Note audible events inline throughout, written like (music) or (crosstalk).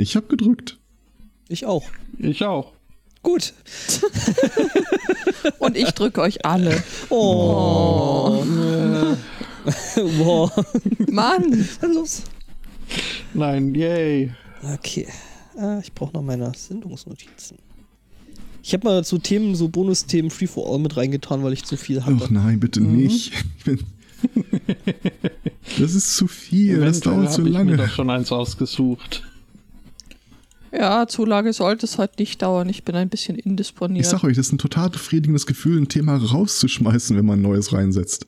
Ich habe gedrückt. Ich auch. Ich auch. Gut. (laughs) Und ich drücke euch alle. Oh. (laughs) wow. Mann. Was los? Nein, yay. Okay. Ah, ich brauche noch meine Sendungsnotizen. Ich habe mal so Themen, so Bonusthemen Free for All mit reingetan, weil ich zu viel hatte. Ach nein, bitte nicht. Ich bin- (laughs) Das ist zu viel, das Eventuell dauert zu hab ich mir lange. doch schon eins ausgesucht. Ja, Zulage sollte es halt nicht dauern. Ich bin ein bisschen indisponiert. Ich sag euch, das ist ein total befriedigendes Gefühl, ein Thema rauszuschmeißen, wenn man ein neues reinsetzt.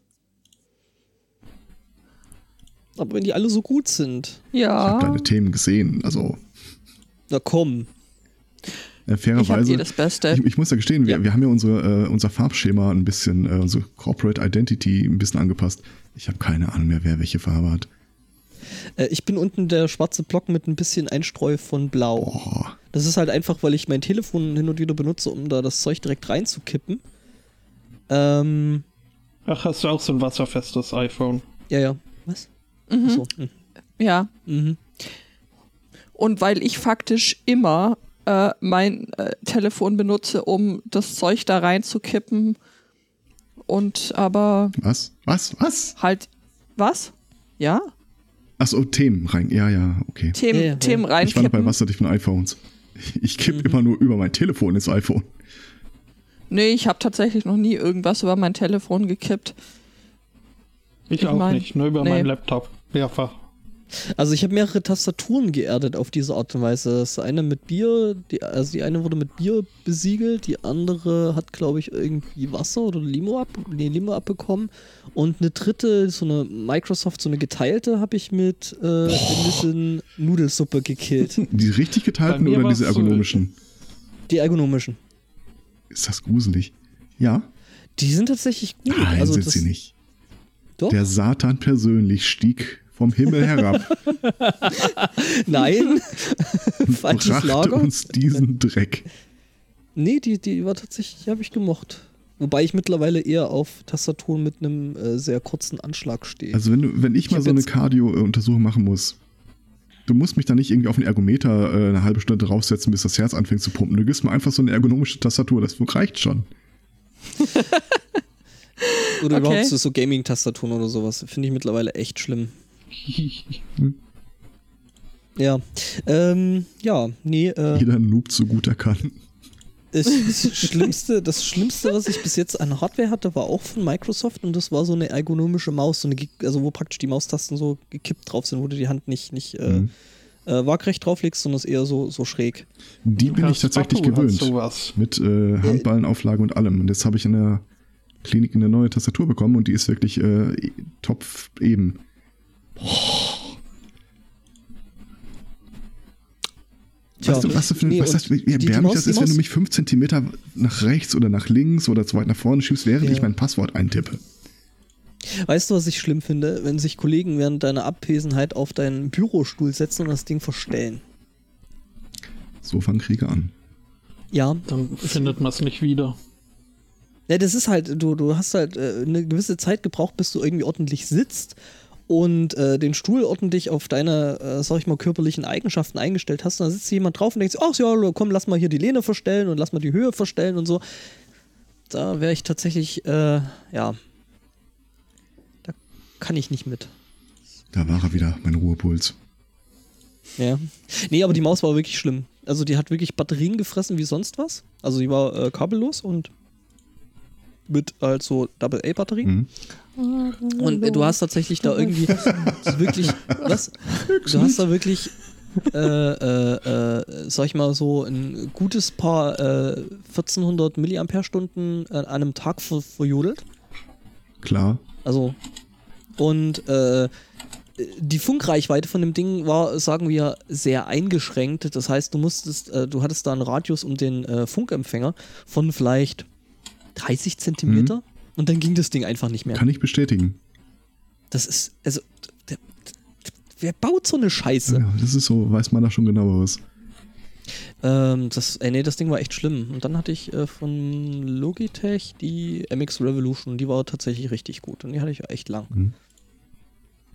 Aber wenn die alle so gut sind. Ich habe ja, deine Themen gesehen, also Na komm. äh, ich fairerweise. das Beste. Ich, ich muss ja gestehen, wir, Ja. wir haben ja unsere, äh, unser Farbschema ein bisschen, äh, unsere Corporate Identity ein bisschen angepasst. Ich habe keine Ahnung mehr, wer welche Farbe hat. Äh, ich bin unten der schwarze Block mit ein bisschen Einstreu von Blau. Boah. Das ist halt einfach, weil ich mein Telefon hin und wieder benutze, um da das Zeug direkt reinzukippen. Ähm, Ach, hast du auch so ein wasserfestes iPhone? ja, ja. Was? Mhm. Achso. hm. Ja, Mhm. und weil ich faktisch immer äh, mein äh, Telefon benutze, um das Zeug da reinzukippen und aber Was? Was? Was? halt was? Ja? Achso, Themen rein. Ja, ja, okay. Themen, Ja, ja. Themen Ich war noch bei. Wasserdicht von iPhones. Ich kipp Mhm. immer nur über mein Telefon ins iPhone. Nee, ich habe tatsächlich noch nie irgendwas über mein Telefon gekippt. Ich, Ich auch mein, nicht, nur über nee. meinen Laptop. Mehrfach. Also ich habe mehrere Tastaturen geerdet auf diese Art und Weise. Das eine mit Bier, die, also die eine wurde mit Bier besiegelt, die andere hat, glaube ich, irgendwie Wasser oder Limo, ab, nee, Limo abbekommen. Und eine dritte, so eine Microsoft, so eine geteilte, habe ich mit äh, ein bisschen Nudelsuppe gekillt. (laughs) Die richtig geteilten oder diese so- ergonomischen? Die ergonomischen. Ist das gruselig? Ja? Die sind tatsächlich gut. Nein, also sind das, sie nicht. Doch? Der Satan persönlich stieg vom Himmel herab (laughs) Nein. Falsches Lager. uns diesen Dreck. Nee, die, die war tatsächlich, die habe ich gemocht. Wobei ich mittlerweile eher auf Tastaturen mit einem äh, sehr kurzen Anschlag stehe. Also wenn, du, wenn ich, Ich mal so eine Cardio-Untersuchung machen muss, du musst mich da nicht irgendwie auf den Ergometer äh, eine halbe Stunde draufsetzen, bis das Herz anfängt zu pumpen. Du gibst mir einfach so eine ergonomische Tastatur, das reicht schon. (laughs) Oder Okay. überhaupt so, so Gaming-Tastaturen oder sowas. Finde ich mittlerweile echt schlimm. Ja. Ähm, ja, nee, äh, Jeder Noob so gut er kann. das, Schlimmste, das Schlimmste, was ich bis jetzt an Hardware hatte, war auch von Microsoft und das war so eine ergonomische Maus, so eine, also wo praktisch die Maustasten so gekippt drauf sind, wo du die Hand nicht, nicht äh, Mhm. äh, waagrecht drauflegst, sondern es eher so, so schräg. Die bin ich tatsächlich hat gewöhnt. Sowas. Mit äh, Handballenauflage und allem. Und jetzt habe ich in der Klinik eine neue Tastatur bekommen und die ist wirklich äh, top eben. Tja, weißt du, was, du für, nee, was das, wie erbärmlich das ist, wenn du mich 5 Zentimeter nach rechts oder nach links oder zu weit nach vorne schiebst, während Ja. ich mein Passwort eintippe. Weißt du, was ich schlimm finde? Wenn sich Kollegen während deiner Abwesenheit auf deinen Bürostuhl setzen und das Ding verstellen. So fangen Kriege an. Ja, Dann findet man es nicht wieder. Ja, das ist halt, du, du hast halt äh, eine gewisse Zeit gebraucht, bis du irgendwie ordentlich sitzt und äh, den Stuhl ordentlich auf deine, äh, sag ich mal, körperlichen Eigenschaften eingestellt hast. Und dann sitzt jemand drauf und denkt, ach ja, komm, lass mal hier die Lehne verstellen und lass mal die Höhe verstellen und so. Da wäre ich tatsächlich, äh, ja, da kann ich nicht mit. Da war er wieder, mein Ruhepuls. Ja. Nee, aber die Maus war wirklich schlimm. Also die hat wirklich Batterien gefressen wie sonst was. Also die war äh, kabellos und mit halt so Double-A-Batterien. Mhm. Und äh, du hast tatsächlich da irgendwie (laughs) wirklich, was? Du hast da wirklich, äh, äh, äh, sag ich mal so, ein gutes paar äh, 1400 Milliampere-Stunden an einem Tag ver verjodelt. Klar. Also, und äh, die Funkreichweite von dem Ding war, sagen wir, sehr eingeschränkt. Das heißt, du musstest, äh, du hattest da einen Radius um den äh, Funkempfänger von vielleicht 30 Zentimeter und dann ging das Ding einfach nicht mehr. Kann ich bestätigen. Das ist, also, der, wer baut so eine Scheiße? Ja, das ist so, weiß man da schon genaueres. Ähm, das, äh, nee, das Ding war echt schlimm. Und dann hatte ich äh, von Logitech die MX Revolution, die war tatsächlich richtig gut. Und die hatte ich echt lang. Mhm.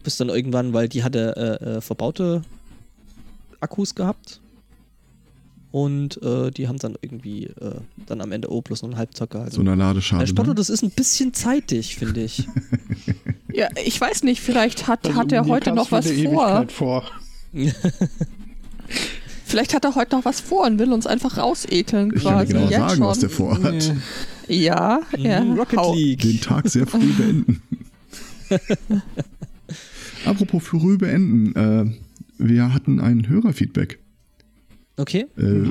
Bis dann irgendwann, weil die hatte äh, äh, verbaute Akkus gehabt. Und äh, die haben dann irgendwie äh, dann am Ende O plus noch einen Halbtag gehalten. So eine Ladeschale. Herr Spotto, ne? das ist ein bisschen zeitig, finde ich. (laughs) Ja, ich weiß nicht, vielleicht hat, Also, hat er heute noch was vor. Vor. (laughs) Vielleicht hat er heute noch was vor und will uns einfach rausekeln Ich kann quasi. genau Jetzt sagen, was der schon. vorhat. Ja, ja. Mhm, Rocket hau. League. Den Tag sehr früh beenden. (laughs) Apropos früh beenden. Äh, wir hatten ein Hörerfeedback. Okay. Äh, (laughs)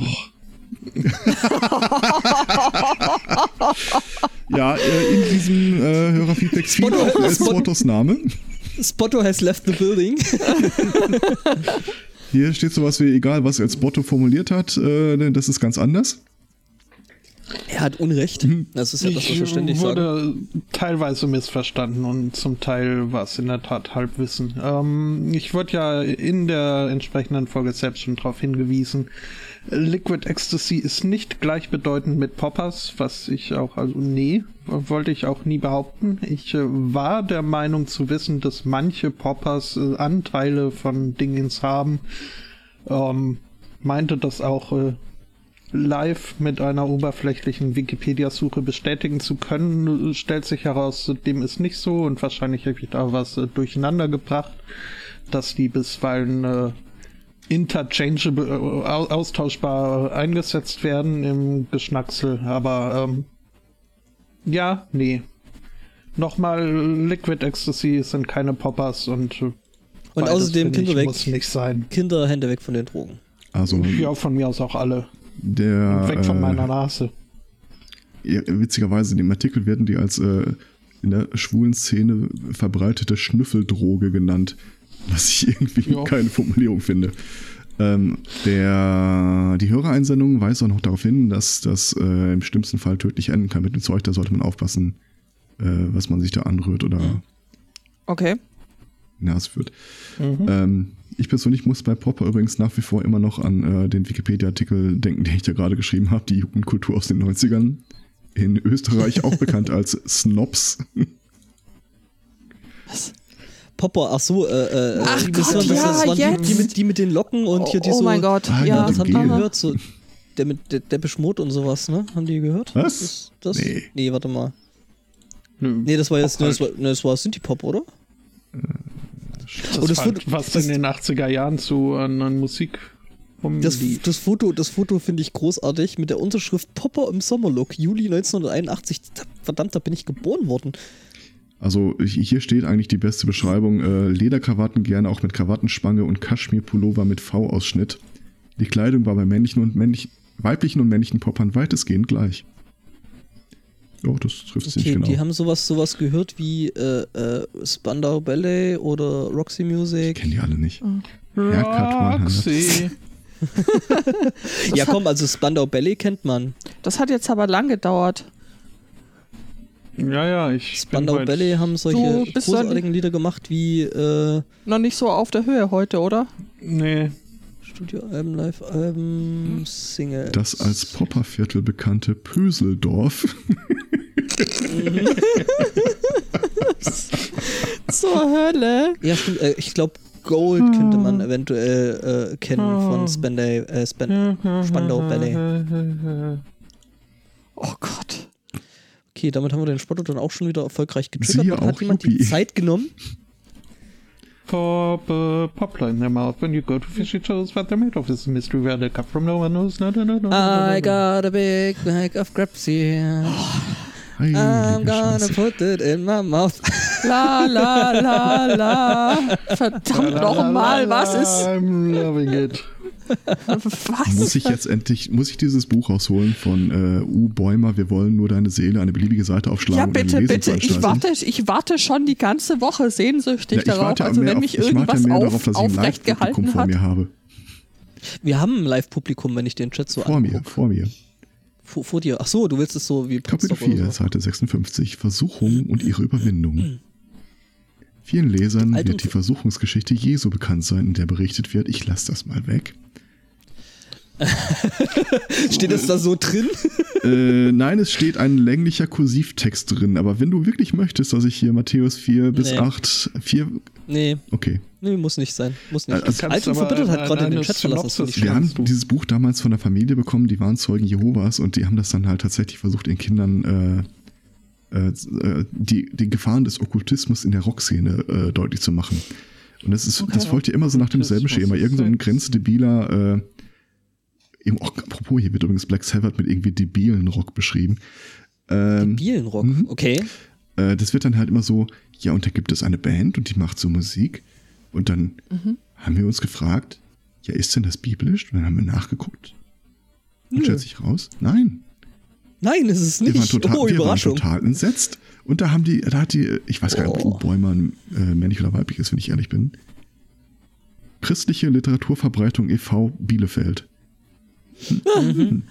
ja, äh, in diesem äh, Hörerfeedback fiel Spotto- auch äh, Spotto- Spottos Name. Spotto has left the building. (laughs) Hier steht sowas wie, egal was als Spotto formuliert hat, äh, denn das ist ganz anders. Er hat Unrecht. Das ist ja das, was wir ich ständig sagen. wurde teilweise missverstanden und zum Teil war es in der Tat Halbwissen. Ähm, ich wurde ja in der entsprechenden Folge selbst schon darauf hingewiesen. Liquid Ecstasy ist nicht gleichbedeutend mit Poppers, was ich auch, also nee, wollte ich auch nie behaupten. Ich äh, war der Meinung zu wissen, dass manche Poppers äh, Anteile von Dingens haben. Ähm, meinte das auch äh, live mit einer oberflächlichen Wikipedia-Suche bestätigen zu können, stellt sich heraus, dem ist nicht so und wahrscheinlich habe ich da was äh, durcheinander gebracht, dass die bisweilen äh, interchangeable, äh, au- austauschbar eingesetzt werden im Geschnacksel, aber ähm, ja, nee. Nochmal, Liquid Ecstasy sind keine Poppers und äh, Und außerdem finde ich, Kinder weg. muss nicht sein. Kinder, Hände weg von den Drogen. Also Ja, von mir aus auch alle. Der Weg von äh, meiner Nase. ja, witzigerweise in dem Artikel werden die als äh, in der schwulen Szene verbreitete Schnüffeldroge genannt, was ich (laughs) irgendwie Ja. keine Formulierung finde. Ähm, der, die Hörereinsendung weist auch noch darauf hin, dass das äh, im schlimmsten Fall tödlich enden kann mit dem Zeug. Da sollte man aufpassen, äh, was man sich da anrührt oder Okay. Nase führt. Mhm. Ähm, ich persönlich muss bei Popper übrigens nach wie vor immer noch an äh, den Wikipedia-Artikel denken, den ich da gerade geschrieben habe, die Jugendkultur aus den 90ern. In Österreich auch bekannt als Snobs. Popper, ach so, äh, äh, Ach das, Gott, waren, das, ja, das waren die, die, mit, die mit den Locken und hier die oh so. mein Gott, Ah, ja. Das haben die Gel. gehört, so. Der mit der, der Beschmut und sowas, ne? Haben die gehört? Was? Das, das, Nee. nee. warte mal. Nee, das war jetzt, Pop nee, das war, nee, das war Synthie Pop, oder? Das Und das Foto- was das- in den 80er Jahren zu an, an Musik Das, das Foto, das Foto finde ich großartig mit der Unterschrift Popper im Sommerlook, Juli 1981. Verdammt, da bin ich geboren worden. Also hier steht eigentlich die beste Beschreibung. Äh, Lederkrawatten gerne auch mit Krawattenspange und Kaschmirpullover mit V-Ausschnitt. Die Kleidung war bei männlichen und männlichen, weiblichen und männlichen Poppern weitestgehend gleich. Ja, das trifft Okay, genau. die haben sowas, sowas gehört wie äh, äh, Spandau Ballet oder Roxy ich Music. kenne die alle nicht. 100. Roxy. (laughs) Ja, komm, also Spandau Ballet kennt man. Das hat jetzt aber lang gedauert. Ja, ja, ich Spandau bin Ballet haben solche großartigen Lieder gemacht wie äh, Noch nicht so auf der Höhe heute, oder? Nee, Studioalben, Live-Alben, Single. Das als Popperviertel bekannte Pöseldorf (laughs) (laughs) Zur Hölle. Ja, stimmt. Äh, ich glaube, Gold könnte man eventuell äh, kennen von Spandau, äh, Span Spandau Ballet. Oh Gott. Okay, damit haben wir den Spotto dann auch schon wieder erfolgreich getriggert. Hat auch jemand die Yuppie. Zeit genommen? Pop, uh, poplar in their mouth when you go to fish. It shows what they're made of. This mystery where they come from. No one knows. No, no, no, no, no, no, I no. got a big bag of grapes here. (gasps) (gasps) (sighs) (sighs) Heilige I'm gonna Scheiße. put it in my mouth. (laughs) La, la, la, la. Verdammt nochmal, was ist. I'm loving it. Was? Muss ich jetzt endlich, muss ich dieses Buch rausholen von äh, U. Bäumer, wir wollen nur deine Seele, eine beliebige Seite aufschlagen Ja, bitte, bitte. Ich warte, ich warte schon die ganze Woche sehnsüchtig Ja, darauf. Also, wenn auf- mich irgendwas auf, darauf, dass ich ein aufrecht Live-Publikum gehalten vor hat. mir habe. Wir haben ein Live-Publikum, wenn ich den Chat so Vor mir, anguck. vor mir. Vor, vor dir. Ach so, du willst es so wie Kapitel Potsdam oder 4, so. Seite 56, Versuchung und ihre Überwindung. Vielen Lesern Alt wird die Versuchungsgeschichte Jesu bekannt sein, in der berichtet wird, ich lasse das mal weg. (laughs) Steht es da so drin? äh, nein, es steht ein länglicher Kursivtext drin, aber wenn du wirklich möchtest, dass ich hier Matthäus 4 bis Nee. 8, 4, Nee. okay. Nee, muss nicht sein. Muss nicht. Also- Kannst Alt und verbittert hat gerade den eine Chat verlassen. Das Wir haben du. dieses Buch damals von der Familie bekommen, die waren Zeugen Jehovas und die haben das dann halt tatsächlich versucht, ihren Kindern äh, äh, äh, die, die Gefahren des Okkultismus in der Rockszene äh, deutlich zu machen. Und das ist, das folgt ja immer so nach demselben Schema. Irgend so ein grenzdebiler, äh, eben, oh, apropos, hier wird übrigens Black Sabbath mit irgendwie debilen Rock beschrieben. Ähm, Bielenrock, Mhm. okay. äh, das wird dann halt immer so, ja, und da gibt es eine Band und die macht so Musik. Und dann haben wir uns gefragt, ja, ist denn das biblisch? Und dann haben wir nachgeguckt. Und Nö. stellt sich raus, nein. Nein, ist es Wir waren nicht. total, oh, wir waren total entsetzt. Und da haben die, da hat die, ich weiß gar nicht, Oh. ob Bäumann äh, männlich oder weiblich ist, wenn ich ehrlich bin. Christliche Literaturverbreitung e.V. Bielefeld.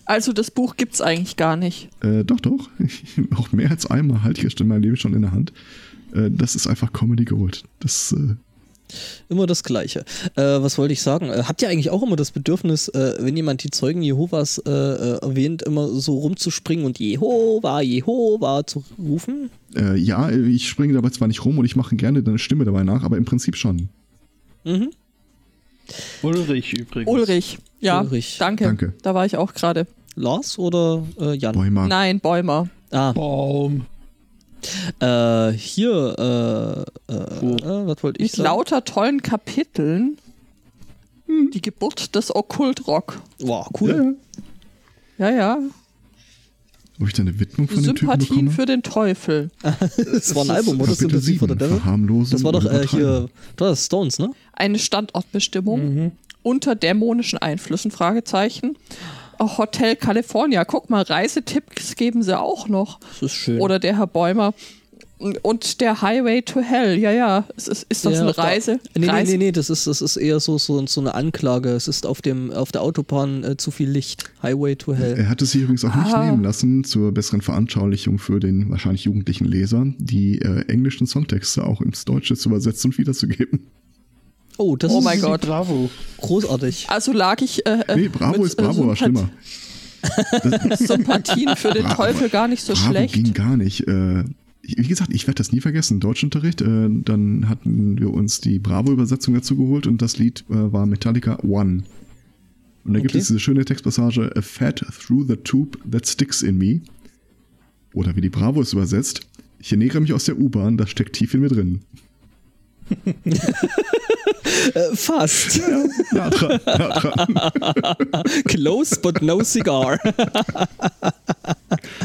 Also das Buch gibt's eigentlich gar nicht. Äh, doch, doch. (laughs) Auch mehr als einmal halte ich es in meinem Leben schon in der Hand. Äh, das ist einfach Comedy Gold. Das, äh, Immer das Gleiche. Äh, was wollte ich sagen? Äh, habt ihr eigentlich auch immer das Bedürfnis, äh, wenn jemand die Zeugen Jehovas äh, äh, erwähnt, immer so rumzuspringen und Jehova, Jehova zu rufen? äh, ja, ich springe dabei zwar nicht rum und ich mache gerne deine Stimme dabei nach, aber im Prinzip schon. Mhm. Ulrich übrigens. Ulrich, ja, Ulrich. danke. Danke. Da war ich auch gerade. Lars oder äh, Jan? Bäumer. Nein, Bäumer. Ah, Baum. Äh, hier, äh, äh, äh, was wollte ich Mit sagen? lauter tollen Kapiteln. Die Geburt des Okkultrock. Wow, cool. ja. Ja, ja. Ob ich da eine Widmung von dem Typen Sympathien bekomme? für den Teufel. (laughs) Das war ein Album, oder? Kapitel Sympathie for the 7, Devil? Verharmlosen Das war doch äh, hier, das ist Stones, ne? Eine Standortbestimmung Mhm. unter dämonischen Einflüssen, Fragezeichen. Auch Hotel California. Guck mal, Reisetipps geben sie auch noch. Das ist schön. Oder der Herr Bäumer. Und der Highway to Hell. Ja, ja. Ist, ist, das Ja, eine Reise? Nee, nee, Reise? nee, nee, das ist, das ist eher so, so, so eine Anklage. Es ist auf, dem, auf der Autobahn äh, zu viel Licht. Highway to Hell. Er hat es sich übrigens auch nicht Ah. nehmen lassen, zur besseren Veranschaulichung für den wahrscheinlich jugendlichen Leser, die äh, englischen Songtexte auch ins Deutsche zu übersetzen und wiederzugeben. Oh, das Oh ist mein Gott. Bravo. großartig. Also lag ich. Äh, äh, Nee, Bravo mit, ist Bravo, äh, war schlimmer. (laughs) Sympathien für den Bravo, Teufel gar nicht so Bravo schlecht. ging gar nicht. Äh, wie gesagt, ich werde das nie vergessen. Deutschunterricht, äh, dann hatten wir uns die Bravo-Übersetzung dazu geholt und das Lied äh, war Metallica One. Und da gibt Okay. es diese schöne Textpassage, A fat through the tube that sticks in me. Oder wie die Bravo es übersetzt, ich ernähre mich aus der U-Bahn, das steckt tief in mir drin. (laughs) Äh, fast. Ja, dran, ja, dran. (laughs) Close but no cigar.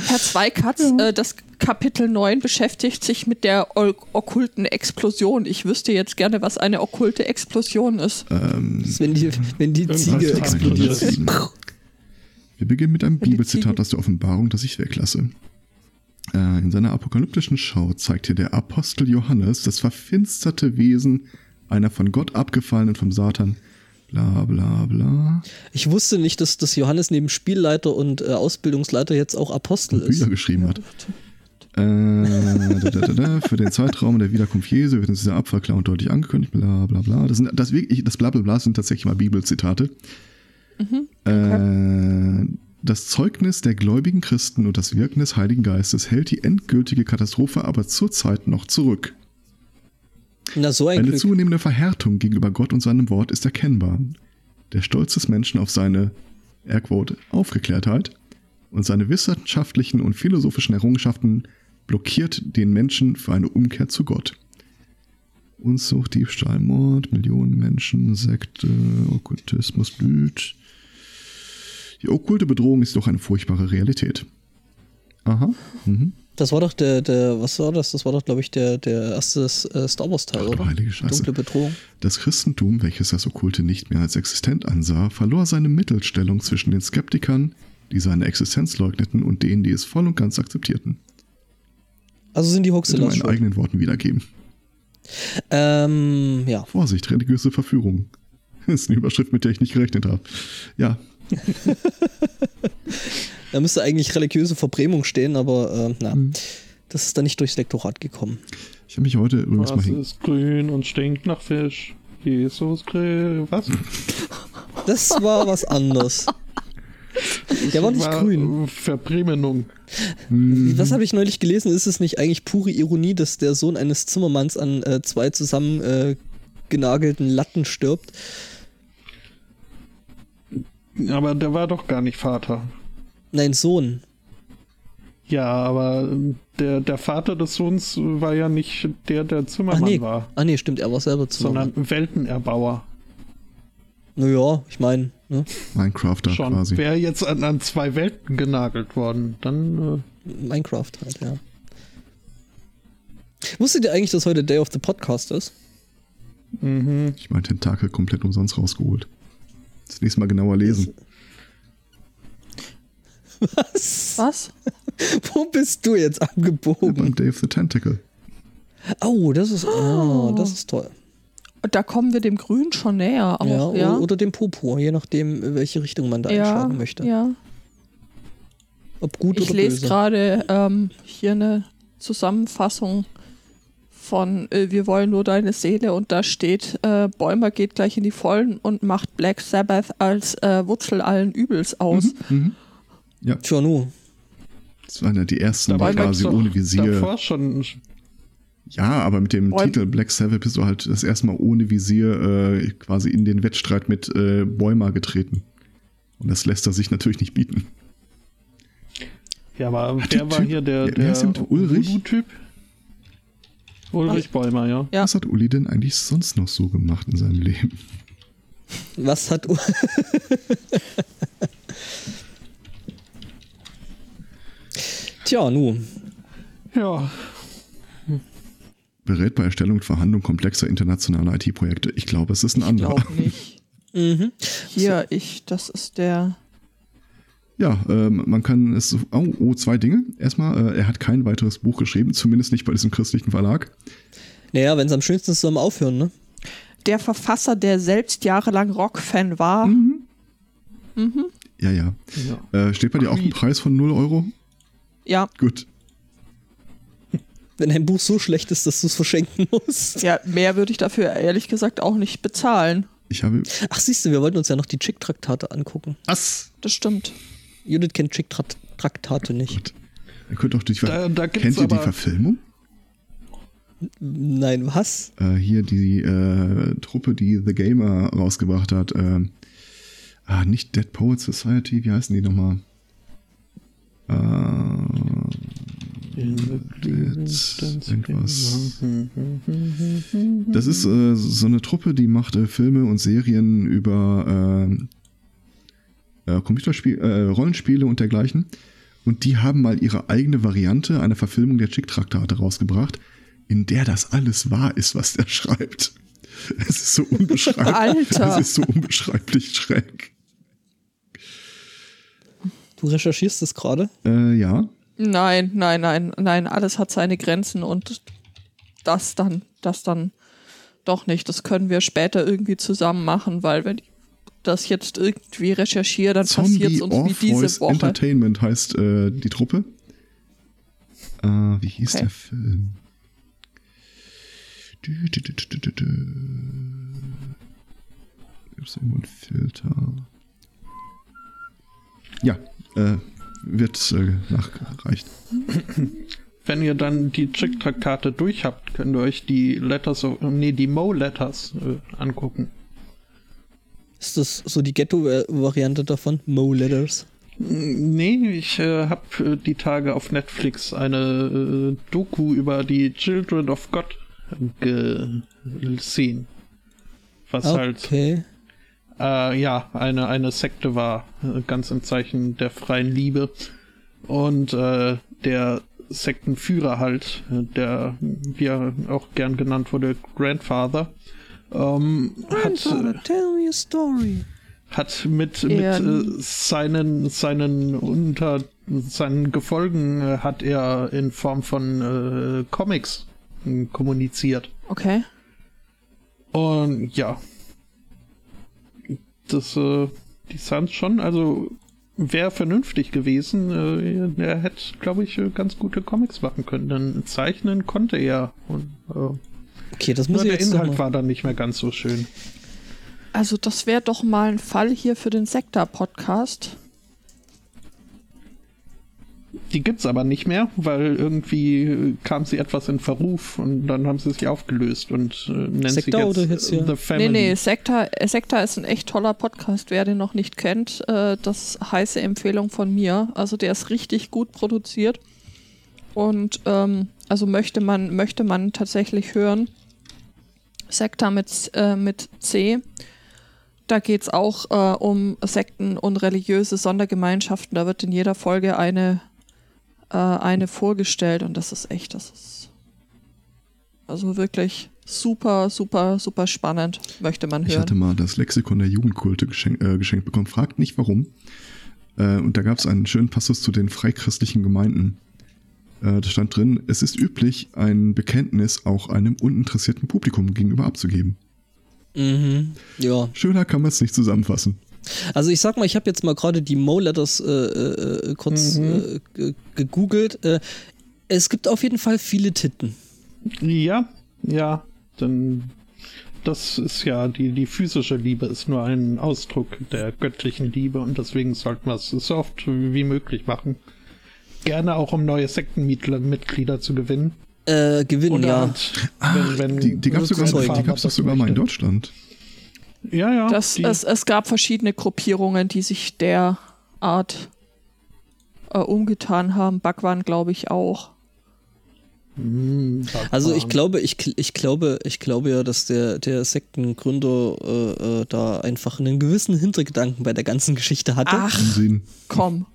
Herr Zweikatz, äh, das Kapitel 9 beschäftigt sich mit der okkulten Explosion. Ich wüsste jetzt gerne, was eine okkulte Explosion ist. Ähm, ist, wenn die, wenn die Ziege explodiert. Wir beginnen mit einem Bibelzitat aus der Offenbarung, das ich weglasse. Äh, in seiner apokalyptischen Schau zeigt hier der Apostel Johannes das verfinsterte Wesen einer von Gott abgefallenen vom Satan. Bla bla bla. Ich wusste nicht, dass, dass Johannes neben Spielleiter und äh, Ausbildungsleiter jetzt auch Apostel Und ist. Bücher geschrieben hat. Äh, da, da, da, für den Zeitraum der Wiederkunft Jesu wird uns dieser Abfall klar und deutlich angekündigt. Bla bla bla. Das, sind, das, wirklich, das bla bla bla sind tatsächlich mal Bibelzitate. Äh, das Zeugnis der gläubigen Christen und das Wirken des Heiligen Geistes hält die endgültige Katastrophe aber zurzeit noch zurück. Na, so ein Eine Glück. zunehmende Verhärtung gegenüber Gott und seinem Wort ist erkennbar. Der Stolz des Menschen auf seine, Airquote, Aufgeklärtheit und seine wissenschaftlichen und philosophischen Errungenschaften blockiert den Menschen für eine Umkehr zu Gott. Unzucht, Diebstahl, Mord, Millionen Menschen, Sekte, Okkultismus blüht. Die okkulte Bedrohung ist doch eine furchtbare Realität. Aha. Mhm. Das war doch der, der, was war das? Das war doch, glaube ich, der, der erste äh, Star Wars Teil, Ach, du oder? heilige Scheiße. Dunkle Bedrohung. Das Christentum, welches das Okkulte nicht mehr als existent ansah, verlor seine Mittelstellung zwischen den Skeptikern, die seine Existenz leugneten, und denen, die es voll und ganz akzeptierten. Also sind die In Hoaxillas meinen eigenen Worten wiedergeben. Ähm, ja. Vorsicht, religiöse Verführung. Das ist eine Überschrift, mit der ich nicht gerechnet habe. Ja, (laughs) Da müsste eigentlich religiöse Verbrämung stehen, aber äh, na, Mhm. das ist dann nicht durchs Lektorat gekommen. ich habe mich heute übrigens mal Was hin. ist grün und stinkt nach Fisch? Jesus Grill. Was? Das war was anderes. Der war nicht grün. Verbremenung. Mhm. Was habe ich neulich gelesen? Ist es nicht eigentlich pure Ironie, dass der Sohn eines Zimmermanns an äh, zwei zusammen äh, Latten stirbt. Aber der war doch gar nicht Vater. Nein, Sohn. Ja, aber der, der Vater des Sohns war ja nicht der, der Ach Zimmermann nee, war, ah, nee, stimmt, er war selber Zimmermann. sondern Weltenerbauer. Naja, ich meine, ne? Minecrafter Schon. quasi. Wäre jetzt an, an zwei Welten genagelt worden, dann Minecraft halt, ja. Wusstet ihr eigentlich, dass heute Day of the Podcast ist? äh, mhm. Ich mein Tentakel komplett umsonst rausgeholt. Das nächste Mal genauer lesen. Was? Was? (laughs) Wo bist du jetzt Beim abgebogen? Day of the Tentacle. Oh, das ist, oh, das ist toll. Da kommen wir dem Grün schon näher. Auch, ja, ja. Oder dem Popo, je nachdem, welche Richtung man da ja, einschlagen möchte. ja. Ob gut Ich oder lese böse. gerade ähm, hier eine Zusammenfassung von äh, Wir wollen nur deine Seele und da steht, äh, Bäumer geht gleich in die Vollen und macht Black Sabbath als äh, Wurzel allen Übels aus. Mhm. Tja, nu. Das waren ja die ersten, die Dabei quasi doch ohne Visier. davor schon Ja, aber mit dem Bäum- Titel Black Sabbath bist du halt das erste Mal ohne Visier äh, quasi in den Wettstreit mit äh, Bäumer getreten. Und das lässt er sich natürlich nicht bieten. Ja, aber Hat der der war Typ- hier der, Wer- wer der ist denn mit Ulrich? Bäumer, ja. Ja. Was hat Uli denn eigentlich sonst noch so gemacht in seinem Leben? Was hat. (laughs) Tja, nu. Ja, Berät bei Erstellung und Verhandlung komplexer internationaler IT-Projekte. Ich glaube, es ist ein anderer. Glaub nicht. Mhm. Hier, ich, das ist der. Ja, ähm, man kann es. Oh, oh zwei Dinge. Erstmal, äh, er hat kein weiteres Buch geschrieben, zumindest nicht bei diesem christlichen Verlag. Naja, wenn es am schönsten ist, soll man aufhören, ne? Der Verfasser, der selbst jahrelang Rock-Fan war. Mhm. Mhm. Ja, ja. ja. Äh, steht bei dir auch ein. Preis von 0 Euro? Ja, Gut. Wenn ein Buch so schlecht ist, dass du es verschenken musst. ja, mehr würde ich dafür ehrlich gesagt auch nicht bezahlen. Ich habe. Ach, siehst du, wir wollten uns ja noch die Chick-Traktate angucken. Was? Das stimmt. Judith kennt Chick-Traktate nicht. Gut. Ihr könnt doch durch. Da- da Kennt ihr die Verfilmung? Nein, was? Äh, hier die äh, Truppe, die The Gamer rausgebracht hat. Äh, ah, nicht Dead Poet Society, wie heißen die nochmal? Äh, Jetzt irgendwas. Das ist äh, so eine Truppe, die macht äh, Filme und Serien über äh, äh, Computerspiel, äh, Rollenspiele und dergleichen. Und die haben mal ihre eigene Variante einer Verfilmung der Chick-Traktate rausgebracht, in der das alles wahr ist, was der (laughs) schreibt. Es ist so unbeschreiblich. Alter. Es ist so unbeschreiblich schräg. Du recherchierst es gerade? Äh, ja. Nein, nein, nein, nein, alles hat seine Grenzen und das dann, das dann doch nicht. Das können wir später irgendwie zusammen machen, weil wenn ich das jetzt irgendwie recherchiere, dann passiert es uns wie diese Orpheus Woche. Entertainment heißt äh, die Truppe. Äh, wie hieß Okay. der Film? Dü. Gibt's irgendwo einen Filter? Ja, äh, wird äh, nachgereicht. (clears throat) Wenn ihr dann die Chick-Traktate durch habt, könnt ihr euch die Letters of, nee, die Mo-Letters äh, angucken. Ist das so die Ghetto-Variante davon? Mo Letters. Nee, ich äh, habe äh, die Tage auf Netflix eine äh, Doku über die Children of God gesehen. Was halt Okay. Äh, ja eine, eine Sekte war, äh, ganz im Zeichen der freien Liebe. Und äh, der Sektenführer halt, äh, der wie er auch gern genannt wurde, Grandfather, ähm, hat, äh, tell me a story. hat mit, mit äh, seinen, seinen unter seinen Gefolgen äh, hat er in Form von äh, Comics äh, kommuniziert. Okay. Und ja. Das, äh, die Suns schon, also wäre vernünftig gewesen. Äh, er hätte, glaube ich, äh, ganz gute Comics machen können. Denn zeichnen konnte er. Und äh, Okay, das muss nur ich der jetzt Inhalt war dann nicht mehr ganz so schön. Also das wäre doch mal ein Fall hier für den Sektor-Podcast. Die gibt's aber nicht mehr, weil irgendwie kam sie etwas in Verruf und dann haben sie sich aufgelöst und äh, nennt Sekta sie jetzt, oder jetzt hier? The Family. Nee, nee, Sekta, äh, Sekta ist ein echt toller Podcast. Wer den noch nicht kennt, äh, das heiße Empfehlung von mir. Also der ist richtig gut produziert. Und ähm, also möchte man, möchte man tatsächlich hören. Sekta mit, äh, mit C. Da geht es auch äh, um Sekten und religiöse Sondergemeinschaften. Da wird in jeder Folge eine, äh, eine vorgestellt und das ist echt, das ist also wirklich super, super, super spannend, möchte man Ich hören. hatte mal das Lexikon der Jugendkulte geschenk, äh, geschenkt bekommen. Fragt nicht warum. Äh, und da gab es einen schönen Passus zu den freichristlichen Gemeinden. Äh, da stand drin, es ist üblich, ein Bekenntnis auch einem uninteressierten Publikum gegenüber abzugeben. Mhm. Ja. Schöner kann man es nicht zusammenfassen. Also ich sag mal, ich habe jetzt mal gerade die Mo-Letters äh, äh, kurz Mhm. äh, ge- gegoogelt. Äh, es gibt auf jeden Fall viele Titten. Ja, ja, denn das ist ja, die, die physische Liebe ist nur ein Ausdruck der göttlichen Liebe und deswegen sollten wir es so oft wie möglich machen. Gerne auch, um neue Sektenmitglieder Mitglieder zu gewinnen. Äh, gewinnen, Oder ja. halt, wenn, wenn Die, die gab es sogar, die gab's sogar mal in möchte. Deutschland. Ja, ja. Das, es, es gab verschiedene Gruppierungen, die sich der Art äh, umgetan haben. Bhagwan, glaube ich, auch. Hm, Also ich glaube, ich, ich glaube, ich glaube ja, dass der, der Sektengründer äh, äh, da einfach einen gewissen Hintergedanken bei der ganzen Geschichte hatte. Ach, Unsinn. komm.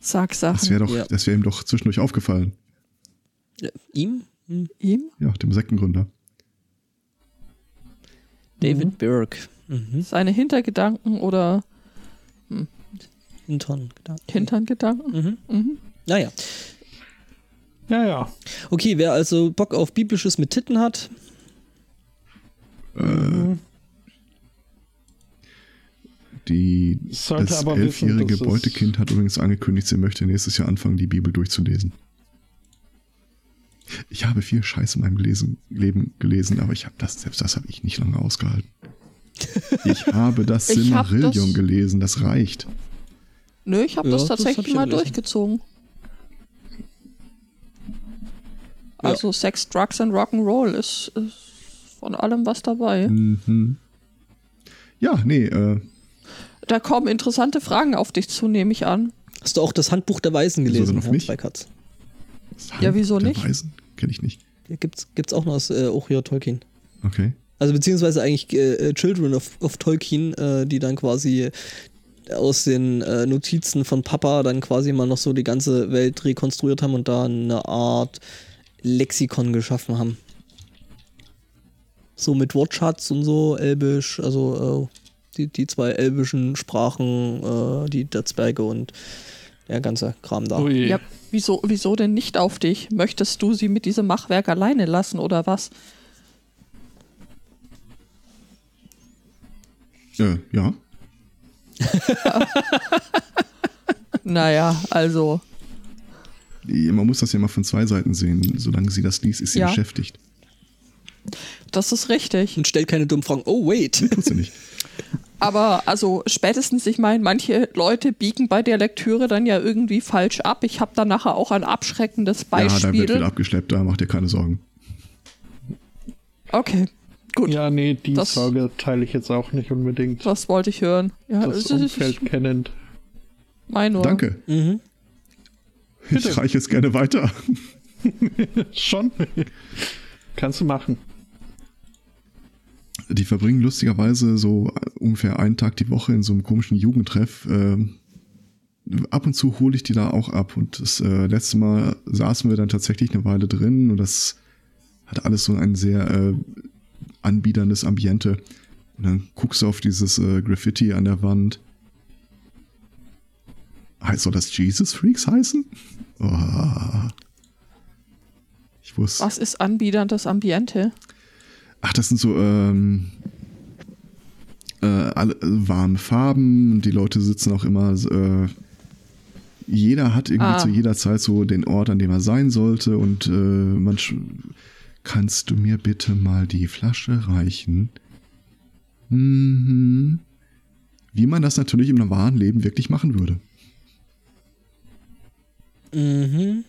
Sag Das Sachen. wäre doch, Ja. das wäre ihm doch zwischendurch aufgefallen. Ja, ihm? Hm. Ihm? Ja, dem Sektengründer. David Burke. Mhm. Seine Hintergedanken oder Hintern. gedacht. Hinterngedanken? Mhm. Mhm. Naja. Ja, ja. Okay, wer also Bock auf Biblisches mit Titten hat, Mhm. Die, Sollte das wissen, elfjährige dass es- Beutekind hat übrigens angekündigt, sie möchte nächstes Jahr anfangen, die Bibel durchzulesen. Ich habe viel Scheiß in meinem Lesen, Leben gelesen, aber ich habe das, selbst das habe ich nicht lange ausgehalten. (laughs) Ich habe das hab Silmarillion das- gelesen, das reicht. Nö, ich habe Ja, das das tatsächlich hab ich ja mal gelesen. durchgezogen. Ja. Also Sex, Drugs and Rock'n'Roll ist, ist von allem was dabei. Mhm. Ja, nee, äh, Da kommen interessante Fragen auf dich zu, nehme ich an. hast du auch das Handbuch der Weisen gelesen, auf Herr mich? Zweikatz? Ja, wieso der nicht? Weisen kenne ich nicht. Ja, Gibt's, gibt's auch noch aus äh, auch hier Tolkien. Okay. Also beziehungsweise eigentlich äh, Children of, of Tolkien, äh, die dann quasi aus den äh, Notizen von Papa dann quasi mal noch so die ganze Welt rekonstruiert haben und da eine Art Lexikon geschaffen haben. So mit Wortschatz und so, Elbisch, also äh, die, die zwei elbischen Sprachen, äh, die der Zwerge und der ganze Kram da. Ui. Ja, wieso, wieso denn nicht auf dich? Möchtest du sie mit diesem Machwerk alleine lassen oder was? Äh, ja. (laughs) Naja, also, Man muss das ja mal von zwei Seiten sehen. Solange sie das liest, ist sie Ja. beschäftigt. das ist richtig. Und stellt keine dummen Fragen. Oh, wait. Tut sie nicht. (laughs) Aber also spätestens, ich meine, manche Leute biegen bei der Lektüre dann ja irgendwie falsch ab. Ich habe da nachher auch ein abschreckendes Ja, da wird Beispiel. viel abgeschleppt, da macht ihr keine Sorgen. okay, gut. Ja, nee, die Das- Sorge teile ich jetzt auch nicht unbedingt. Das wollte ich hören. Ja, Das Umfeld kennend. mein. Danke. Mhm. Ich Bitte. reiche es gerne weiter. (laughs) Schon? Kannst du machen. Die verbringen lustigerweise so ungefähr einen Tag die Woche in so einem komischen Jugendtreff. Ähm, ab und zu hole ich die da auch ab. Und das äh, letzte Mal saßen wir dann tatsächlich eine Weile drin und das hat alles so ein sehr äh, anbiederndes Ambiente. Und dann guckst du auf dieses äh, Graffiti an der Wand. Soll das Jesus Freaks heißen? Oh. Ich wusste. Was ist anbiederndes Ambiente? Ach, das sind so ähm, äh, alle, warme Farben. Die Leute sitzen auch immer. Äh, jeder hat irgendwie Ah. zu jeder Zeit so den Ort, an dem er sein sollte. Und äh, man kannst du mir bitte mal die Flasche reichen? Mhm. Wie man das natürlich im wahren Leben wirklich machen würde. Mhm.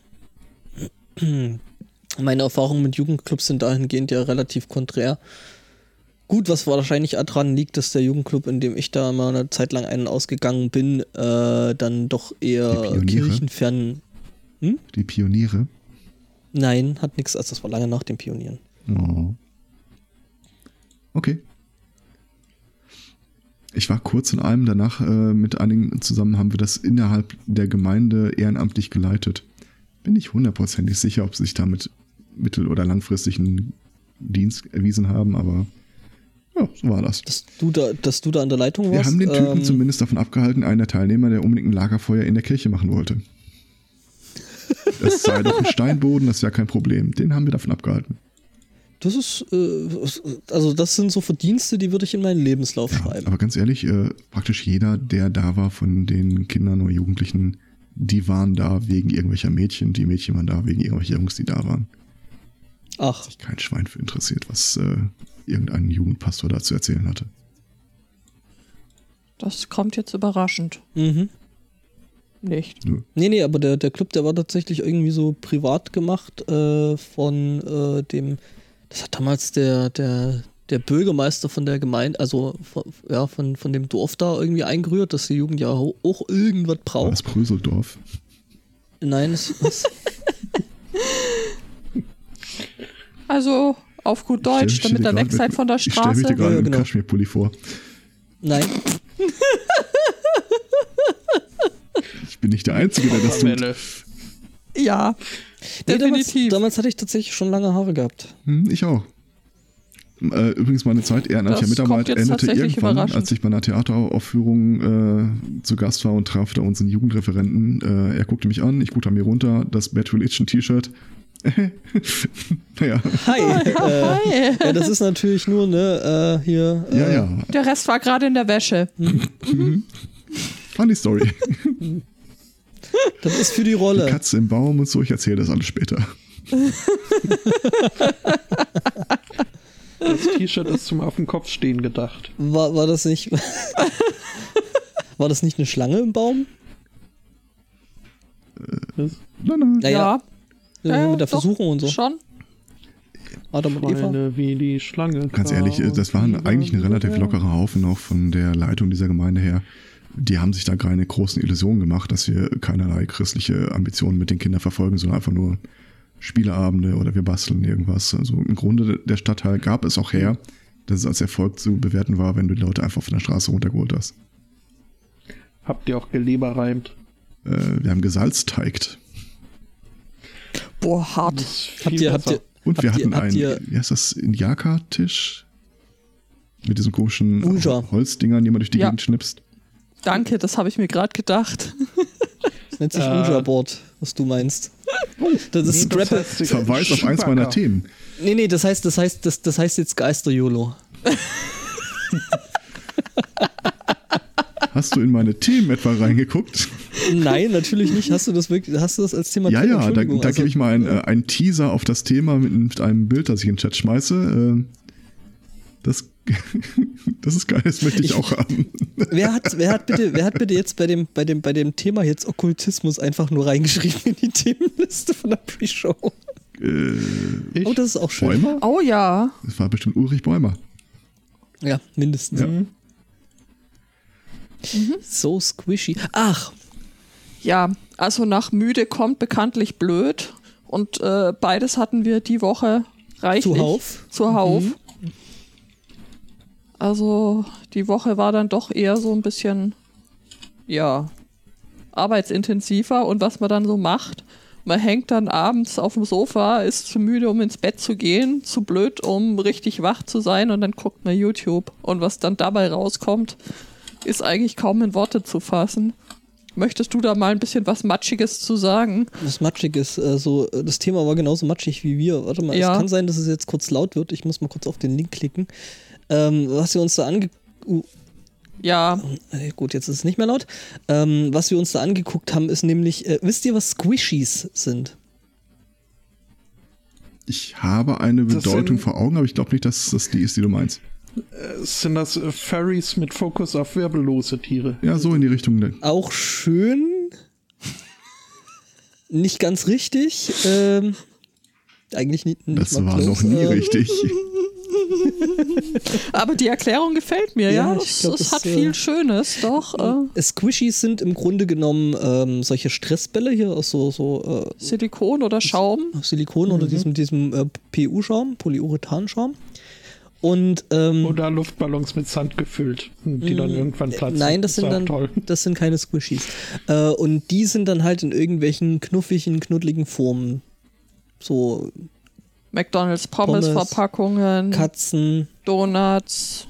Meine Erfahrungen mit Jugendclubs sind dahingehend ja relativ konträr. Gut, was wahrscheinlich daran liegt, dass der Jugendclub, in dem ich da mal eine Zeit lang einen ausgegangen bin, äh, dann doch eher kirchenfern. Die Pioniere. Nein, hat nichts, also das war lange nach den Pionieren. Oh. Okay. Ich war kurz in einem, danach äh, mit einigen zusammen haben wir das innerhalb der Gemeinde ehrenamtlich geleitet. Bin nicht hundertprozentig sicher, ob sich damit mittel- oder langfristigen Dienst erwiesen haben, aber ja, so war das. Dass du da, dass du da an der Leitung Wir warst. haben den Typen ähm, zumindest davon abgehalten, einen der Teilnehmer, der unbedingt ein Lagerfeuer in der Kirche machen wollte. (laughs) Es sei doch ein Steinboden, das ist ja kein Problem. Den haben wir davon abgehalten. Das ist, äh, also das sind so Verdienste, die würde ich in meinen Lebenslauf Ja, schreiben. aber ganz ehrlich, äh, praktisch jeder, der da war von den Kindern oder Jugendlichen, die waren da wegen irgendwelcher Mädchen, die Mädchen waren da wegen irgendwelcher Jungs, die da waren. Ach, Sich kein Schwein für interessiert, was äh, irgendein Jugendpastor da zu erzählen hatte. Das kommt jetzt überraschend. mhm. Nicht. Nö. Nee, nee, aber der, der Club, der war tatsächlich irgendwie so privat gemacht äh, von äh, dem, das hat damals der, der, der Bürgermeister von der Gemeinde, also von, ja, von, von dem Dorf da irgendwie eingerührt, dass die Jugend ja auch irgendwas War braucht. das Pröseldorf? Nein, es, was? (laughs) Also auf gut Deutsch, damit er stell weg seid von der mit- Ich stelle mich dir Straße. gerade Ja, einen genau. Kaschmirpulli vor. Nein. (laughs) Ich bin nicht der Einzige, der das tut. Ja, Nee, damals, definitiv. damals hatte ich tatsächlich schon lange Haare gehabt. Hm, ich auch. Äh, übrigens, meine Zeit ehrenamtlicher Mitarbeit endete irgendwann, als ich bei einer Theateraufführung äh, zu Gast war und traf da unseren Jugendreferenten. Äh, er guckte mich an, ich guckte an mir runter, das Bad Religion T-Shirt. (laughs) naja, Hi. äh, Hi. ja, das ist natürlich nur, ne, äh, hier. Äh, ja, ja. Der Rest war gerade in der Wäsche. Funny Story. Das ist für die Die Rolle. Katze im Baum und so, ich erzähle das alles später. Das T-Shirt ist zum auf dem Kopf stehen gedacht. War, war das nicht. (laughs) war das nicht eine Schlange im Baum? Das Nein, nein. Naja, Ja, ja, mit der doch, Versuchung und so. schon. Adam und Eva. Wie die Schlange. Ganz ehrlich, äh, das war eigentlich ein relativ lockerer Haufen auch von der Leitung dieser Gemeinde her. Die haben sich da keine großen Illusionen gemacht, dass wir keinerlei christliche Ambitionen mit den Kindern verfolgen, sondern einfach nur Spieleabende oder wir basteln irgendwas. Also im Grunde der Stadtteil gab es auch her, dass es als Erfolg zu bewerten war, wenn du die Leute einfach von der Straße runtergeholt hast. Habt ihr auch gelebereimt? Äh, wir haben gesalzteigt. Boah, hart. Das Habt ihr, habt ihr, Und wir ihr, hatten einen, ihr, wie heißt das, Indiaka-Tisch? Mit diesen komischen Ouija. Holzdingern, die man durch die Ja. Gegend schnippst. Danke, das habe ich mir gerade gedacht. das nennt sich Äh. Ouija-Board, was du meinst. Das ist Nee, das Scrapple. heißt, Verweis auf eins meiner. Themen. Nee, nee, das heißt, das heißt, das, das heißt jetzt Geister-YOLO. (laughs) Hast du in meine Themen etwa reingeguckt? Nein, natürlich nicht. Hast du das wirklich, hast du das als Thema Ja, drin? ja, da, da also- gebe ich mal einen, äh, einen Teaser auf das Thema mit, mit einem Bild, das ich in den Chat schmeiße. Äh, das, (laughs) das ist geil, das möchte ich, Ich- auch haben. Wer hat, wer hat bitte, wer hat bitte jetzt bei dem, bei dem, bei dem Thema jetzt Okkultismus einfach nur reingeschrieben in die Themenliste von der Pre-Show? Äh, Ich? Oh, das ist auch schön. Bäumer? Oh ja. Das war bestimmt Ulrich Bäumer. Ja, mindestens. Ja. So squishy. Ach, Ja, also nach müde kommt bekanntlich blöd. Und äh, beides hatten wir die Woche reichlich. zuhauf. Zuhauf. Also die Woche war dann doch eher so ein bisschen, ja, arbeitsintensiver und was man dann so macht. Man hängt dann abends auf dem Sofa, ist zu müde, um ins Bett zu gehen, zu blöd, um richtig wach zu sein und dann guckt man YouTube. Und was dann dabei rauskommt, ist eigentlich kaum in Worte zu fassen. Möchtest du da mal ein bisschen was Matschiges zu sagen? Was matschig ist, äh, so, äh, das Thema war genauso matschig wie wir. Warte mal, Ja. es kann sein, dass es jetzt kurz laut wird. Ich muss mal kurz auf den Link klicken. Ähm, was wir uns da ange... Uh, Ja, äh, gut, jetzt ist es nicht mehr laut. Ähm, was wir uns da angeguckt haben, ist nämlich, äh, wisst ihr, was Squishies sind? Ich habe eine Bedeutung sind- vor Augen, aber ich glaube nicht, dass das die ist, die du meinst. Sind das äh, Furries mit Fokus auf wirbellose Tiere? Ja, so in die Richtung. Auch schön. Nicht ganz richtig. Ähm, eigentlich nicht. nicht Das mal war noch nie Ähm, richtig. (laughs) Aber die Erklärung gefällt mir, ja. Ja, Das, glaub, das, hat äh, viel Schönes, doch. Äh, Squishies sind im Grunde genommen ähm, solche Stressbälle hier aus so, so äh, Silikon oder Schaum. Silikon oder diesem, diesem äh, PU-Schaum, Polyurethanschaum. Und ähm, Oder Luftballons mit Sand gefüllt, die dann irgendwann platzen. Äh, Nein, das sind dann, toll. (laughs) das sind keine Squishies. Äh, und die sind dann halt in irgendwelchen knuffigen, knuddeligen Formen. So McDonalds Pommes, Pommes-Verpackungen, Katzen, Donuts,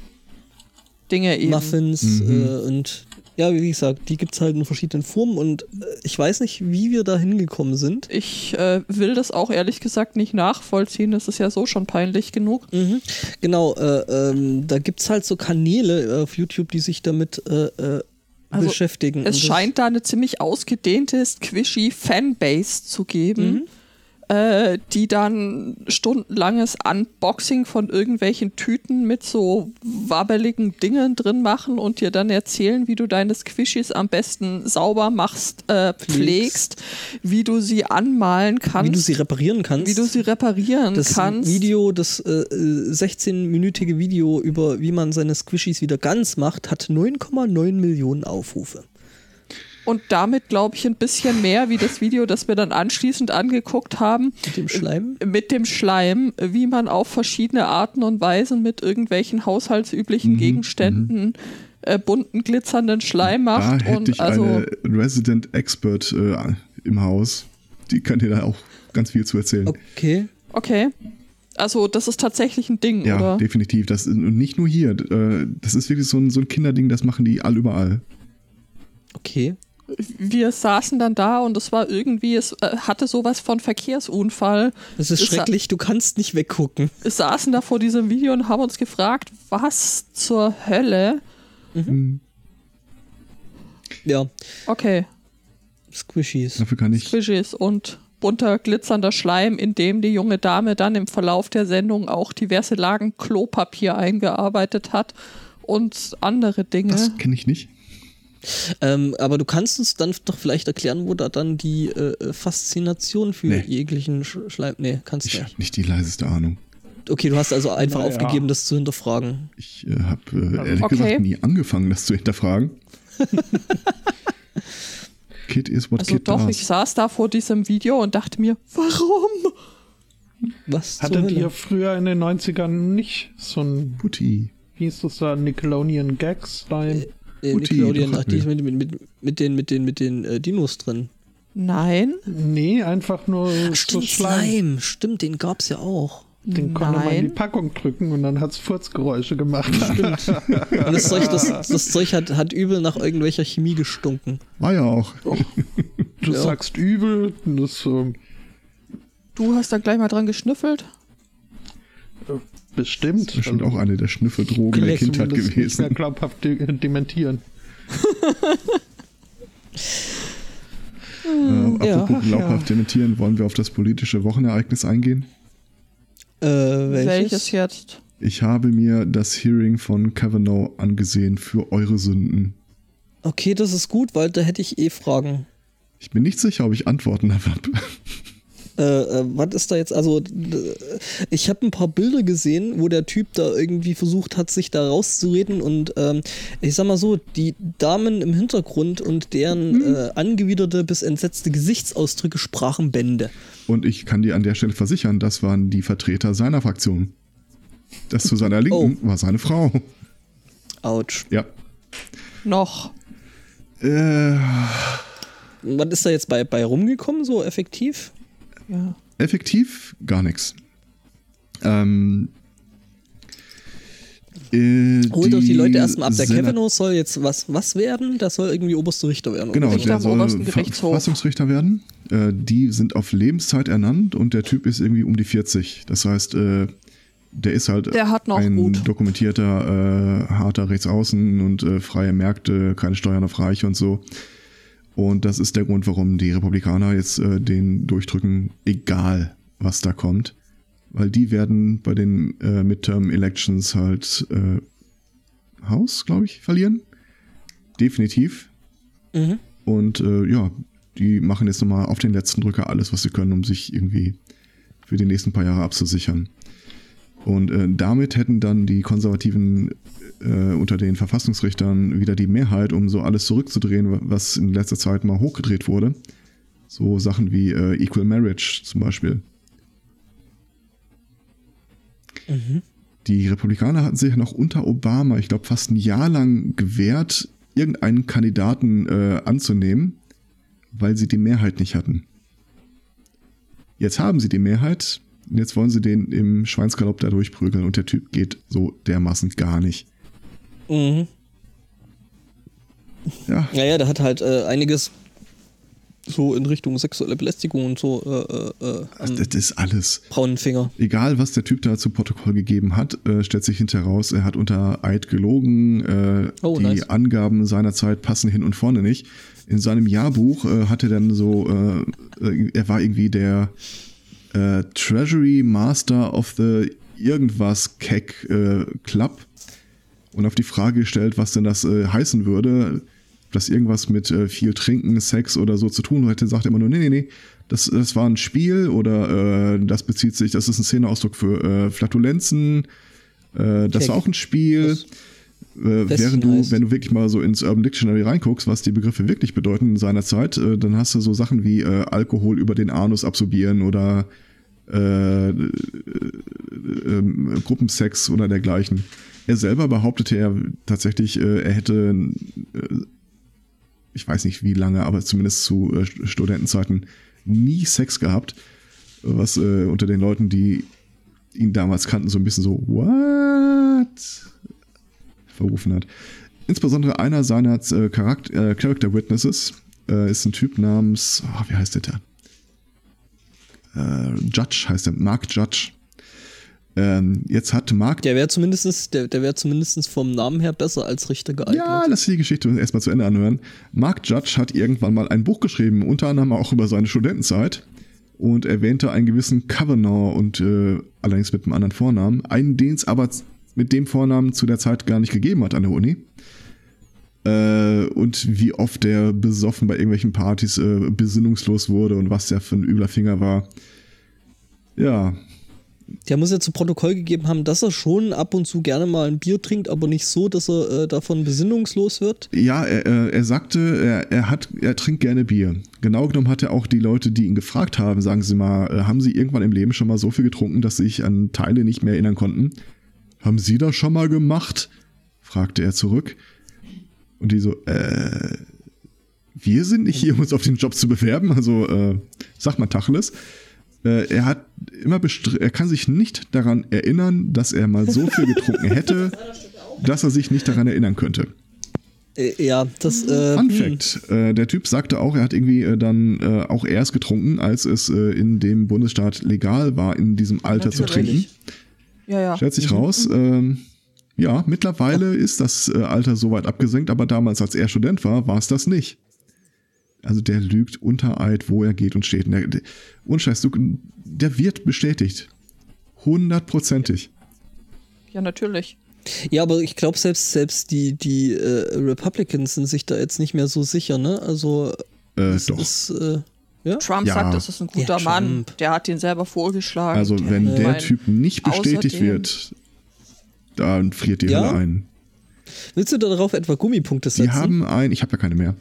Dinge eben. Muffins Mhm. äh, und ja, wie gesagt, die gibt es halt in verschiedenen Formen und äh, ich weiß nicht, wie wir da hingekommen sind. Ich äh, will das auch ehrlich gesagt nicht nachvollziehen. Das ist ja so schon peinlich genug. Mhm. Genau, äh, ähm, da gibt es halt so Kanäle auf YouTube, die sich damit äh, äh, Also, beschäftigen. Es scheint da eine ziemlich ausgedehnte squishy Fanbase zu geben, Mhm. Äh, die dann stundenlanges Unboxing von irgendwelchen Tüten mit so wabbeligen Dingen drin machen und dir dann erzählen, wie du deine Squishies am besten sauber machst, äh, pflegst, wie du sie anmalen kannst, wie du sie reparieren kannst. wie du sie reparieren das kannst. Video, das äh, äh, 16-minütige Video über wie man seine Squishies wieder ganz macht, hat 9,9 Millionen Aufrufe. Und damit, glaube ich, ein bisschen mehr wie das Video, das wir dann anschließend angeguckt haben. Mit dem Schleim. Mit dem Schleim, wie man auf verschiedene Arten und Weisen mit irgendwelchen haushaltsüblichen Mhm, Gegenständen äh, bunten, glitzernden Schleim Da macht. hätte und ich also, eine Resident Expert äh, im Haus. Die kann dir da auch ganz viel zu erzählen. Okay. okay. Also, das ist tatsächlich ein Ding, Ja, oder? definitiv. Das, und nicht nur hier. Äh, das ist wirklich so ein, so ein Kinderding, das machen die all überall. Okay. Wir saßen dann da und es war irgendwie, es äh, hatte sowas von Verkehrsunfall. Das ist schrecklich, du kannst nicht weggucken. Wir saßen da vor diesem Video und haben uns gefragt, was zur Hölle? Ja, Okay, Squishies. Dafür kann ich. Squishies und bunter glitzernder Schleim, in dem die junge Dame dann im Verlauf der Sendung auch diverse Lagen Klopapier eingearbeitet hat und andere Dinge. Das kenne ich nicht. Ähm, aber du kannst uns dann doch vielleicht erklären, wo da dann die äh, Faszination für Nee. jeglichen Sch Schleim. Nee, kannst Ich du habe nicht. nicht die leiseste Ahnung. Okay, du hast also einfach Naja. aufgegeben, das zu hinterfragen. Ich äh, habe äh, ehrlich Okay. gesagt nie angefangen, das zu hinterfragen. (laughs) Kid is what also Kid doch, does. ich saß da vor diesem Video und dachte mir, warum? Was Hattet ihr früher in den 90ern nicht so ein, Putti. wie hieß das da, Nickelodeon Gags Slime? Äh, Nickelodeon, ach, die mit, mit, mit, mit den, mit den, mit den äh, Dinos drin. Nein, Nee, einfach nur so Stimmt, Schleim. Slime. Stimmt, den gab's ja auch. Den konnte man in die nein. Packung drücken und dann hat's Furzgeräusche gemacht. (laughs) Und das Zeug, das, das Zeug hat, hat übel nach irgendwelcher Chemie gestunken. War ja auch. Du Ja. sagst übel, das ähm, Du hast da gleich mal dran geschnüffelt. Bestimmt. Bestimmt Also, auch eine der Schnüffeldrogen der Kindheit zumindest Nicht mehr gewesen. glaubhaft de dementieren. Äh, Ja. apropos glaubhaft dementieren, wollen wir auf das politische Wochenereignis eingehen? Äh, welches? Welches jetzt? Ich habe mir das Hearing von Kavanaugh angesehen für eure Sünden. Okay, das ist gut, weil da hätte ich eh Fragen. Ich bin nicht sicher, ob ich Antworten (laughs) habe. Äh, äh, was ist da jetzt? Also, ich habe ein paar Bilder gesehen, wo der Typ da irgendwie versucht hat, sich da rauszureden und ähm, ich sag mal so, die Damen im Hintergrund und deren äh, angewiderte bis entsetzte Gesichtsausdrücke sprachen Bände. Und ich kann dir an der Stelle versichern, das waren die Vertreter seiner Fraktion. Das zu seiner (laughs) Linken war seine Frau. Autsch. Ja. Noch. Äh, Was ist da jetzt bei, bei rumgekommen, so effektiv? Ja. effektiv gar nichts. Ähm, äh, Holt doch die Leute erstmal ab. Der Senat- Kavanaugh soll jetzt was, was werden? Das soll irgendwie oberster Richter werden. Genau, Richter der soll. Verfassungsrichter werden. Äh, die sind auf Lebenszeit ernannt und der Typ ist irgendwie um die 40. Das heißt, äh, der ist halt Der hat noch ein gut. dokumentierter, äh, harter Rechtsaußen und äh, freie Märkte, keine Steuern auf Reiche und so. Und das ist der Grund, warum die Republikaner jetzt äh, den durchdrücken, egal was da kommt. Weil die werden bei den äh, Midterm Elections halt äh, Haus, glaube ich, verlieren. Definitiv. Mhm. Und äh, ja, die machen jetzt nochmal auf den letzten Drücker alles, was sie können, um sich irgendwie für die nächsten paar Jahre abzusichern. Und äh, damit hätten dann die Konservativen äh, unter den Verfassungsrichtern wieder die Mehrheit, um so alles zurückzudrehen, was in letzter Zeit mal hochgedreht wurde. So Sachen wie äh, Equal Marriage zum Beispiel. Mhm. Die Republikaner hatten sich noch unter Obama, ich glaube, fast ein Jahr lang gewehrt, irgendeinen Kandidaten äh, anzunehmen, weil sie die Mehrheit nicht hatten. Jetzt haben sie die Mehrheit, jetzt wollen sie den im Schweinsgalopp da durchprügeln und der Typ geht so dermaßen gar nicht. Mhm. Ja. Naja, der hat halt äh, einiges so in Richtung sexuelle Belästigung und so. Äh, äh, also das ist alles. Braunen Finger. Egal, was der Typ da zu Protokoll gegeben hat, äh, stellt sich hinterher raus, er hat unter Eid gelogen. Äh, oh, die nice. Angaben seiner Zeit passen hin und vorne nicht. In seinem Jahrbuch äh, hat er dann so, äh, er war irgendwie der Treasury Master of the irgendwas Keck Club und auf die Frage gestellt, was denn das heißen würde das irgendwas mit äh, viel Trinken, Sex oder so zu tun hätte, sagt er immer nur, nee, nee, nee, das, das war ein Spiel oder äh, das bezieht sich, das ist ein Szeneausdruck für äh, Flatulenzen, äh, das war auch ein Spiel. Äh, während du, heißt. wenn du wirklich mal so ins Urban Dictionary reinguckst, was die Begriffe wirklich bedeuten in seiner Zeit, äh, dann hast du so Sachen wie äh, Alkohol über den Anus absorbieren oder äh, äh, äh, Gruppensex oder dergleichen. Er selber behauptete er tatsächlich, äh, er hätte ich weiß nicht wie lange, aber zumindest zu äh, Studentenzeiten nie Sex gehabt, was äh, unter den Leuten, die ihn damals kannten, so ein bisschen so, what? verrufen hat. Insbesondere einer seiner äh, Charakter, äh, Character Witnesses äh, ist ein Typ namens, oh, wie heißt der da? Äh, Judge heißt er, Mark Judge. Ähm, jetzt hat Mark. Der wäre zumindest, der, der wäre zumindest vom Namen her besser als Richter geeignet. Ja, lass die Geschichte erstmal zu Ende anhören. Mark Judge hat irgendwann mal ein Buch geschrieben, unter anderem auch über seine Studentenzeit und erwähnte einen gewissen Kavanaugh und äh, allerdings mit einem anderen Vornamen, einen, den es aber mit dem Vornamen zu der Zeit gar nicht gegeben hat an der Uni. Äh, und wie oft der besoffen bei irgendwelchen Partys äh, besinnungslos wurde und was der für ein übler Finger war. Ja, der muss ja zu Protokoll gegeben haben, dass er schon ab und zu gerne mal ein Bier trinkt, aber nicht so, dass er äh, davon besinnungslos wird. Ja, er, er sagte, er, er, hat, er trinkt gerne Bier. Genau genommen hat er auch die Leute, die ihn gefragt haben, sagen Sie mal, äh, haben Sie irgendwann im Leben schon mal so viel getrunken, dass Sie sich an Teile nicht mehr erinnern konnten? Haben Sie das schon mal gemacht? fragte er zurück. Und die so, äh, wir sind nicht hier, um uns auf den Job zu bewerben, also äh, sag mal Tacheles. Äh, er hat immer er kann sich nicht daran erinnern, dass er mal so viel getrunken hätte, dass er sich nicht daran erinnern könnte. Äh, ja, das. Äh, Fun. Fact: äh, Der Typ sagte auch, er hat irgendwie äh, dann äh, auch erst getrunken, als es äh, in dem Bundesstaat legal war, in diesem Alter Natürlich. zu trinken. Ja, ja. Stellt sich mhm. raus. Ähm, ja, mittlerweile ist das Alter so weit abgesenkt, aber damals, als er Student war, war es das nicht. Also der lügt unter Eid, wo er geht und steht. Und der, der, Unscheiß, du, der wird bestätigt. Hundertprozentig. Ja, natürlich. Ja, aber ich glaube, selbst, selbst die, die äh, Republicans sind sich da jetzt nicht mehr so sicher, ne? Also, äh, doch. Ist, äh, ja? Trump ja. sagt, das ist ein guter ja, Mann. Der hat ihn selber vorgeschlagen. Also, wenn der, der Typ nicht bestätigt wird, dann friert die ja? Hölle ein. Willst du darauf etwa Gummipunkte setzen? Die haben ein, ich habe ja keine mehr.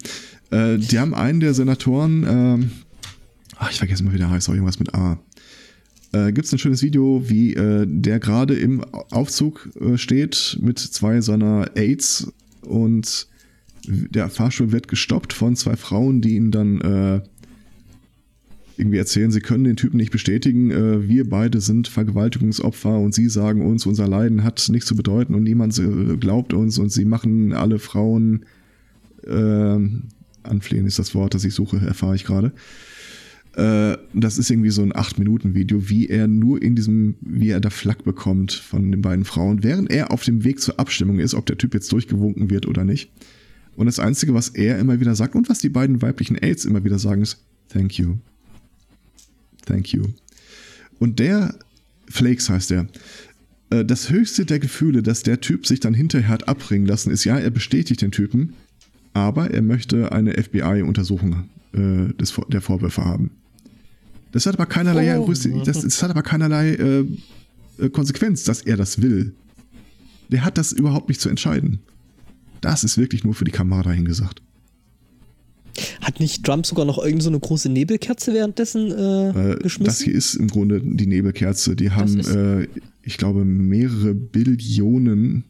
Äh, die haben einen der Senatoren, ähm, ach, ich vergesse mal, wie der heißt, auch irgendwas mit A. Äh, Gibt es ein schönes Video, wie äh, der gerade im Aufzug äh, steht mit zwei seiner Aides und der Fahrstuhl wird gestoppt von zwei Frauen, die ihn dann äh, irgendwie erzählen, sie können den Typen nicht bestätigen, äh, wir beide sind Vergewaltigungsopfer und sie sagen uns, unser Leiden hat nichts zu bedeuten und niemand äh, glaubt uns und sie machen alle Frauen äh, anflehen ist das Wort, das ich suche, erfahre ich gerade. Äh, das ist irgendwie so ein 8-Minuten-Video, wie er nur in diesem, wie er da Flack bekommt von den beiden Frauen, während er auf dem Weg zur Abstimmung ist, ob der Typ jetzt durchgewunken wird oder nicht. Und das Einzige, was er immer wieder sagt und was die beiden weiblichen Aids immer wieder sagen, ist Thank you. Thank you. Und der, Flakes heißt er, äh, das höchste der Gefühle, dass der Typ sich dann hinterher hat abbringen lassen, ist ja, er bestätigt den Typen, aber er möchte eine FBI-Untersuchung äh, des, der Vorwürfe haben. Das hat aber keinerlei, Oh. das, das hat aber keinerlei äh, äh, Konsequenz, dass er das will. Der hat das überhaupt nicht zu entscheiden. Das ist wirklich nur für die Kamera dahingesagt. Hat nicht Trump sogar noch irgend so eine große Nebelkerze währenddessen äh, Äh, geschmissen? das hier ist im Grunde die Nebelkerze. Die haben, äh, ich glaube, mehrere Billionen,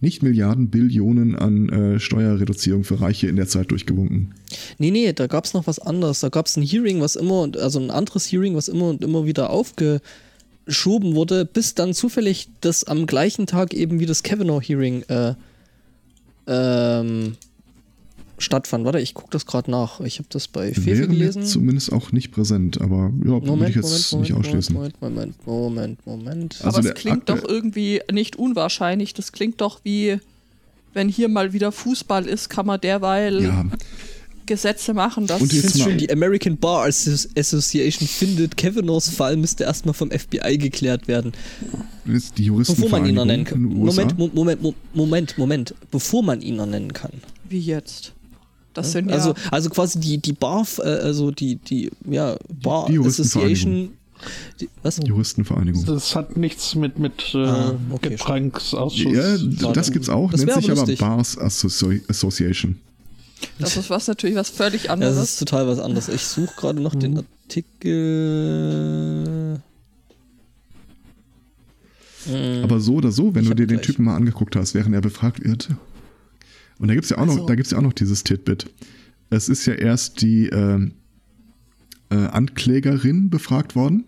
nicht Milliarden, Billionen an äh, Steuerreduzierung für Reiche in der Zeit durchgewunken. Nee, nee, da gab es noch was anderes. Da gab es ein Hearing, was immer, und also ein anderes Hearing, was immer und immer wieder aufgeschoben wurde, bis dann zufällig das am gleichen Tag eben wie das Kavanaugh-Hearing äh, ähm, stattfand. Warte, ich gucke das gerade nach. Ich habe das bei Fefe gelesen. zumindest auch nicht präsent, aber ja, würde Moment, ich jetzt Moment, nicht Moment, ausschließen. Moment, Moment, Moment, Moment. Also Aber es klingt doch irgendwie nicht unwahrscheinlich. Das klingt doch wie, wenn hier mal wieder Fußball ist, kann man derweil Ja, Gesetze machen, dass Und Ich jetzt schön, die American Bar Associ- Association findet, Kavanaughs Fall müsste erstmal vom FBI geklärt werden. die Juristen Bevor man ihn noch nennen kann. Moment, Mo- Moment, Mo- Moment, Moment. Bevor man ihn noch nennen kann. wie jetzt. Das sind ja Also, also quasi die, die Bar, äh, also die, die, ja, Bar die Association. Die, was? Juristenvereinigung. Das hat nichts mit, mit äh, Ah, okay, Getränksausschuss. Ja, zu tun. das gibt's auch, Das nennt sich aber aber lustig. Bars Associ Association. das ist was natürlich was völlig Ja, das anderes. ist total was anderes. Ich suche gerade noch den Artikel. Hm, Aber so oder so, wenn Ich du dir den gleich. Typen mal angeguckt hast, während er befragt wird. Und da gibt's ja auch noch, Also- da gibt's ja auch noch dieses Titbit. Es ist ja erst die ähm, äh, Anklägerin befragt worden.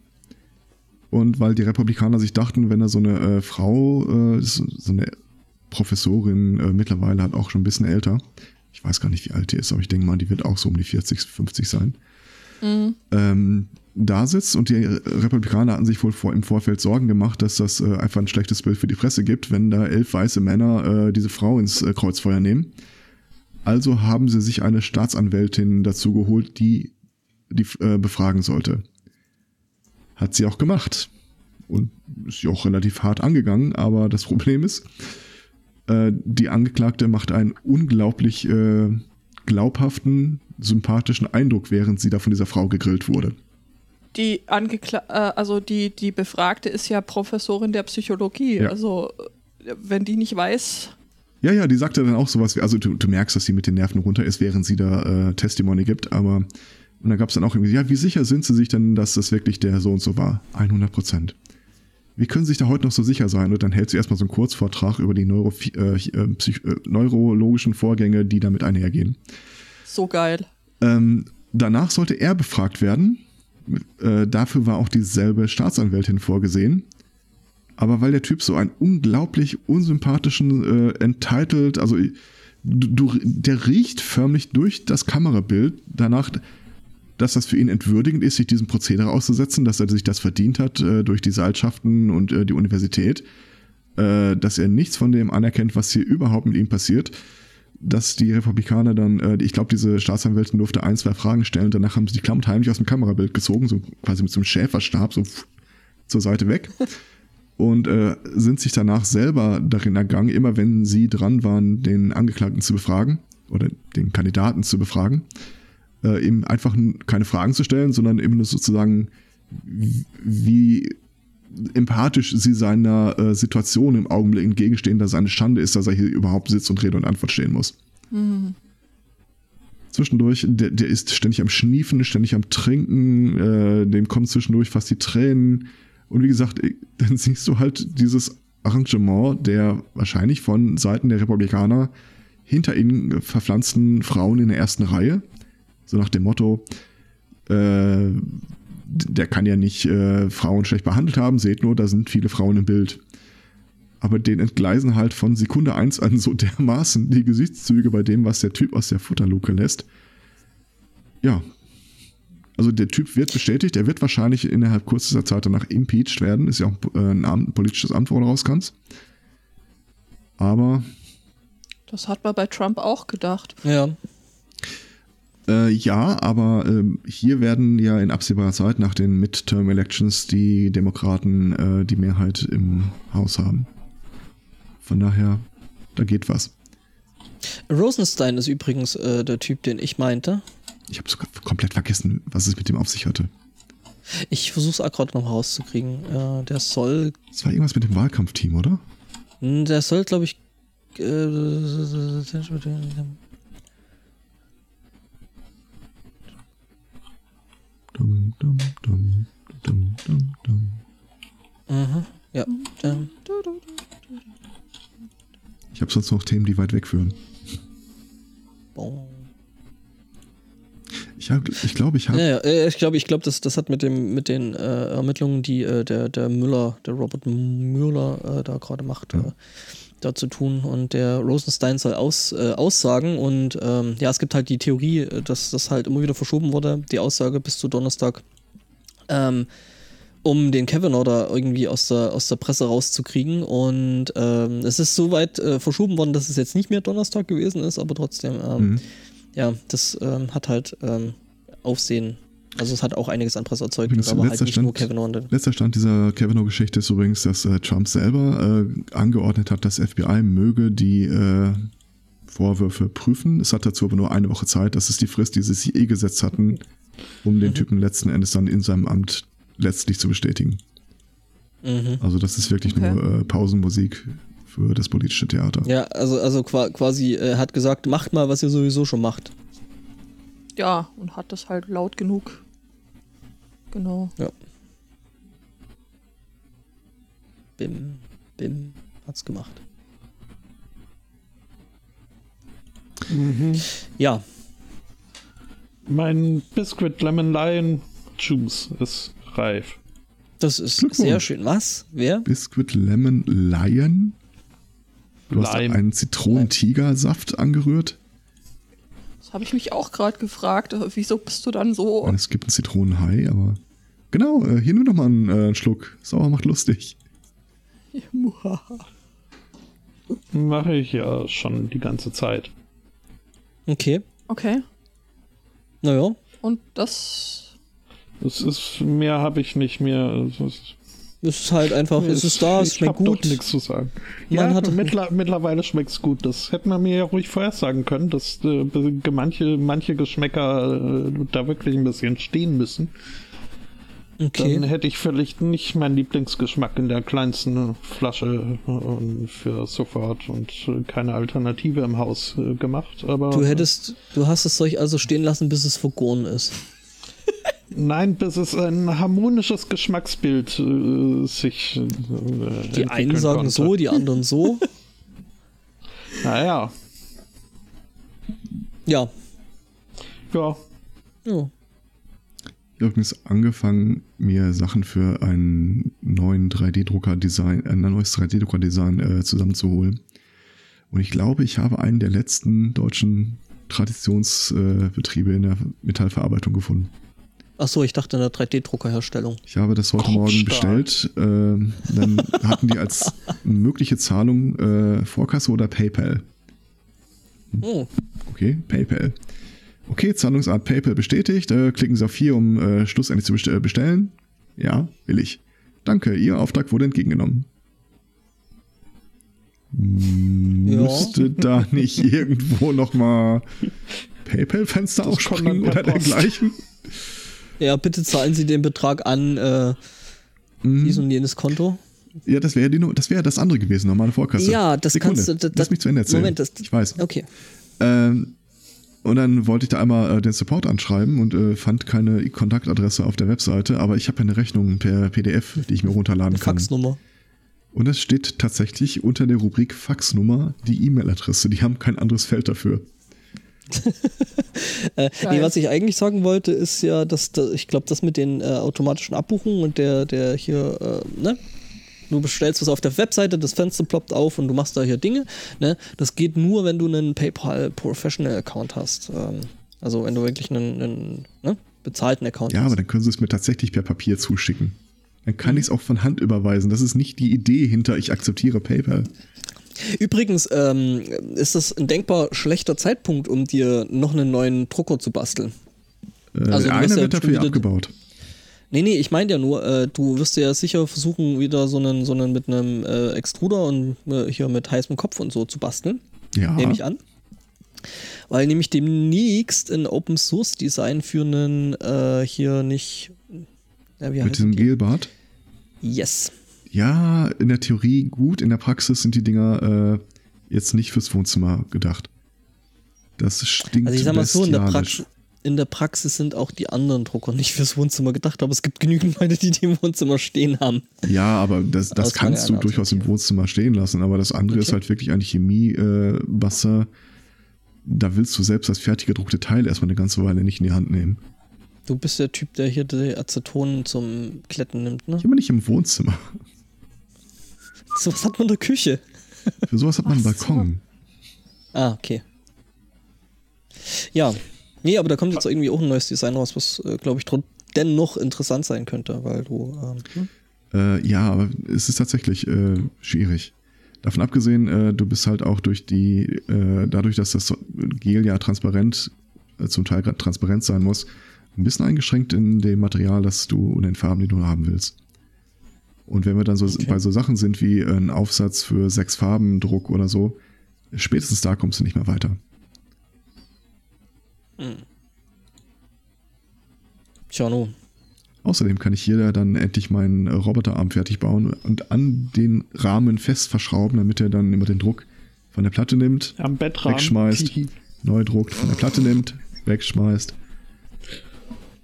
Und weil die Republikaner sich dachten, wenn er so eine äh, Frau, äh, so so eine Professorin, äh, mittlerweile hat auch schon ein bisschen älter. Ich weiß gar nicht, wie alt die ist, aber ich denke mal, die wird auch so um die 40, 50 sein. ähm, da sitzt und die Republikaner hatten sich wohl vor, im Vorfeld Sorgen gemacht, dass das äh, einfach ein schlechtes Bild für die Presse gibt, wenn da elf weiße Männer äh, diese Frau ins äh, Kreuzfeuer nehmen. Also haben sie sich eine Staatsanwältin dazu geholt, die die äh, befragen sollte. Hat sie auch gemacht. Und ist sie auch relativ hart angegangen, aber das Problem ist, äh, die Angeklagte macht einen unglaublich äh, glaubhaften, sympathischen Eindruck, während sie da von dieser Frau gegrillt wurde. Die Angekla äh, also die, die Befragte ist ja Professorin der Psychologie. Ja. Also wenn die nicht weiß, Ja, ja, die sagte dann auch sowas wie, also du, du merkst, dass sie mit den Nerven runter ist, während sie da äh, Testimony gibt, aber und dann gab es dann auch irgendwie, ja, wie sicher sind sie sich denn, dass das wirklich der so und so war? 100 Prozent. Wie können sie sich da heute noch so sicher sein? Und dann hält sie erstmal so einen Kurzvortrag über die Neuro äh, äh, äh, neurologischen Vorgänge, die damit einhergehen. so geil. Ähm, danach sollte er befragt werden. Äh, dafür war auch dieselbe Staatsanwältin vorgesehen. Aber weil der Typ so einen unglaublich unsympathischen, äh, entitled, also du, du, der riecht förmlich durch das Kamerabild danach, dass das für ihn entwürdigend ist, sich diesem Prozedere auszusetzen, dass er sich das verdient hat äh, durch die Seilschaften und äh, die Universität, äh, dass er nichts von dem anerkennt, was hier überhaupt mit ihm passiert dass die Republikaner dann, äh, ich glaube, diese Staatsanwältin durfte ein, zwei Fragen stellen. Danach haben sie die Klammern heimlich aus dem Kamerabild gezogen, so quasi mit so einem Schäferstab, so zur Seite weg. Und äh, sind sich danach selber darin ergangen, immer wenn sie dran waren, den Angeklagten zu befragen oder den Kandidaten zu befragen, äh, eben einfach keine Fragen zu stellen, sondern eben nur sozusagen, wie empathisch sie seiner äh, Situation im Augenblick entgegenstehen, dass es eine Schande ist, dass er hier überhaupt sitzt und Rede und Antwort stehen muss. Zwischendurch, der, der ist ständig am Schniefen, ständig am Trinken, äh, dem kommen zwischendurch fast die Tränen. Und wie gesagt, (laughs) dann siehst du halt dieses Arrangement der wahrscheinlich von Seiten der Republikaner hinter ihnen verpflanzten Frauen in der ersten Reihe. So nach dem Motto, äh, der kann ja nicht äh, Frauen schlecht behandelt haben, seht nur, da sind viele Frauen im Bild. Aber den entgleisen halt von Sekunde eins an so (laughs) dermaßen die Gesichtszüge bei dem, was der Typ aus der Futterluke lässt. Ja. Also der Typ wird bestätigt, er wird wahrscheinlich innerhalb kurzer Zeit danach impeached werden. Ist ja auch äh, ein, Amt, ein politisches Amt, wo du raus kannst. Aber Das hat man bei Trump auch gedacht. Ja. Äh, ja, aber ähm, hier werden ja in absehbarer Zeit nach den Midterm Elections die Demokraten äh, die Mehrheit im Haus haben. Von daher, da geht was. Rosenstein ist übrigens äh, der Typ, den ich meinte. Ich habe sogar komplett vergessen, was es mit dem auf sich hatte. Ich versuche es auch gerade noch rauszukriegen. Äh, der soll, Es war irgendwas mit dem Wahlkampfteam, oder? hm, der soll, glaube ich, Dum, dum, dum, dum, dum, dum. mhm, ja, Ich habe sonst noch Themen, die weit wegführen. boom. Ich, hab, ich glaube, ich habe. Ja, ja, äh, ich glaube, ich glaube, das, das hat mit dem mit den äh, Ermittlungen, die äh, der der Müller, der Robert Müller äh, da gerade macht, Ja. Da zu tun. Und der Rosenstein soll aus, äh, aussagen. Und ähm, ja, es gibt halt die Theorie, äh, dass das halt immer wieder verschoben wurde, die Aussage bis zu Donnerstag, ähm, um den Kavanaugh da irgendwie aus der, aus der Presse rauszukriegen. Und ähm, es ist so weit äh, verschoben worden, dass es jetzt nicht mehr Donnerstag gewesen ist, aber trotzdem, ähm, Mhm. ja, das ähm, hat halt ähm, Aufsehen. Also es hat auch einiges an Presse erzeugt, Übrigens, aber halt letzter nicht nur Stand- Kavanaugh. und den- Letzter Stand dieser Kavanaugh-Geschichte ist übrigens, dass äh, Trump selber äh, angeordnet hat, das FBI möge die äh, Vorwürfe prüfen. Es hat dazu aber nur eine Woche Zeit. Das ist die Frist, die sie sich eh gesetzt hatten, um den Mhm. Typen letzten Endes dann in seinem Amt letztlich zu bestätigen. Mhm. Also das ist wirklich Okay. nur äh, Pausenmusik für das politische Theater. Ja, also, also qua- quasi, er hat gesagt, macht mal, was ihr sowieso schon macht. Ja, und hat das halt laut genug. Genau. Bim, bim, hat's gemacht. Mhm. Ja, Mein Biscuit Lemon Lion Juice ist reif. das ist sehr schön. Was? Wer? Biscuit Lemon Lion. Du hast Lime. einen Zitronentigersaft angerührt. Das habe ich mich auch gerade gefragt. äh, Wieso bist du dann so? Und es gibt einen Zitronenhai, aber. Genau, äh, hier nimm doch mal einen, äh, einen Schluck. Sauer macht lustig. (laughs) Mache ich ja schon die ganze Zeit. Okay. Okay. Naja. Und das. Es ist, mehr habe ich nicht mehr. Es ist, Es ist halt einfach, es ist da, es ich schmeckt gut. doch nichts zu sagen. Man ja, hat- mittler, mittlerweile schmeckt es gut. Das hätte man mir ja ruhig vorher sagen können, dass äh, manche, manche Geschmäcker äh, da wirklich ein bisschen stehen müssen. Dann Okay. hätte ich vielleicht nicht meinen Lieblingsgeschmack in der kleinsten Flasche äh, für sofort und keine Alternative im Haus äh, gemacht. Aber Du hättest, du hast das Zeug also stehen lassen, bis es vergoren ist. Nein, bis es ein harmonisches Geschmacksbild äh, sich. Äh, Die einen sagen so, die anderen so. (laughs) Naja, Ja. ja. ja. Ich habe übrigens angefangen, mir Sachen für einen neuen 3D-Drucker-Design, ein neues 3D-Drucker-Design äh, zusammenzuholen. Und ich glaube, ich habe einen der letzten deutschen Traditionsbetriebe äh, in der Metallverarbeitung gefunden. Achso, ich dachte in der 3D-Druckerherstellung. Ich habe das heute Morgen Kruppstahl. bestellt. ähm, dann hatten die als (laughs) mögliche Zahlung äh, Vorkasse oder PayPal. Oh, Okay, PayPal. Okay, Zahlungsart PayPal bestätigt. Äh, klicken Sie auf hier, um äh, schlussendlich zu bestell bestellen. Ja, will ich. Danke, Ihr Auftrag wurde entgegengenommen. Ja. Müsste da (laughs) nicht irgendwo nochmal PayPal-Fenster aufspringen oder dergleichen? Ja, bitte zahlen Sie den Betrag an äh, Mhm. dies und jenes Konto. Ja, das wäre das wäre das andere gewesen, normale Vorkasse. Ja, das Sekunde, kannst du- das- Lass mich zu Ende erzählen. Moment, das- ich weiß. Okay. Ähm, und dann wollte ich da einmal äh, den Support anschreiben und äh, fand keine Kontaktadresse auf der Webseite, aber ich habe eine Rechnung per PDF, die ich mir runterladen kann. Faxnummer. Und es steht tatsächlich unter der Rubrik Faxnummer die E-Mail-Adresse. Die haben kein anderes Feld dafür. (laughs) Äh, nee, was ich eigentlich sagen wollte, ist ja, dass da, ich glaube, das mit den äh, automatischen Abbuchungen und der, der hier, äh, ne? Du bestellst was auf der Webseite, das Fenster ploppt auf und du machst da hier Dinge. Ne? Das geht nur, wenn du einen PayPal Professional Account hast. Ähm, also wenn du wirklich einen, einen ne? bezahlten Account Ja, hast. aber dann können sie es mir tatsächlich per Papier zuschicken. Dann Mhm. kann ich es auch von Hand überweisen. Das ist nicht die Idee hinter, ich akzeptiere PayPal. Übrigens ähm, ist das ein denkbar schlechter Zeitpunkt, um dir noch einen neuen Drucker zu basteln. Äh, Also einer ja wird dafür abgebaut. Nee, nee, ich meine ja nur, äh, du wirst ja sicher versuchen, wieder so einen, so einen mit einem äh, Extruder und äh, hier mit heißem Kopf und so zu basteln. Ja. Nehme ich an. Weil nämlich demnächst ein Open Source Design für einen äh, hier nicht. Ja, Mit diesem die? Gelbart. Yes. Ja, in der Theorie gut, in der Praxis sind die Dinger äh, jetzt nicht fürs Wohnzimmer gedacht. Das stinkt Also ich sag mal so, in der. Praxis, in der Praxis sind auch die anderen Drucker nicht fürs Wohnzimmer gedacht, aber es gibt genügend Leute, die die im Wohnzimmer stehen haben. Ja, aber das, das Aus kannst du durchaus im Wohnzimmer stehen lassen, aber das andere Okay. ist halt wirklich ein Chemie-Basser. da willst du selbst das fertig gedruckte Teil erstmal eine ganze Weile nicht in die Hand nehmen. Du bist der Typ, der hier die Aceton zum Kletten nimmt, ne? Ich bin nicht im Wohnzimmer. So was hat man in der Küche. (laughs) Für sowas hat man einen Ach so. Balkon. Ah, okay. Ja. Nee, aber da kommt jetzt irgendwie auch ein neues Design raus, was, äh, glaube ich, dennoch interessant sein könnte, weil du. Ähm, Äh, ja, aber es ist tatsächlich äh, schwierig. Davon abgesehen, äh, du bist halt auch durch die, äh, dadurch, dass das Gel ja transparent, äh, zum Teil transparent sein muss, ein bisschen eingeschränkt in dem Material, das du und den Farben, die du haben willst. Und wenn wir dann so Okay. bei so Sachen sind wie ein Aufsatz für sechs Farben Druck oder so, spätestens da kommst du nicht mehr weiter. tja, no. Außerdem kann ich hier dann endlich meinen äh, Roboterarm fertig bauen und an den Rahmen fest verschrauben, damit er dann immer den Druck von der Platte nimmt, Am Bettrahmen. Wegschmeißt. (laughs) neu druckt, von der Platte nimmt, wegschmeißt.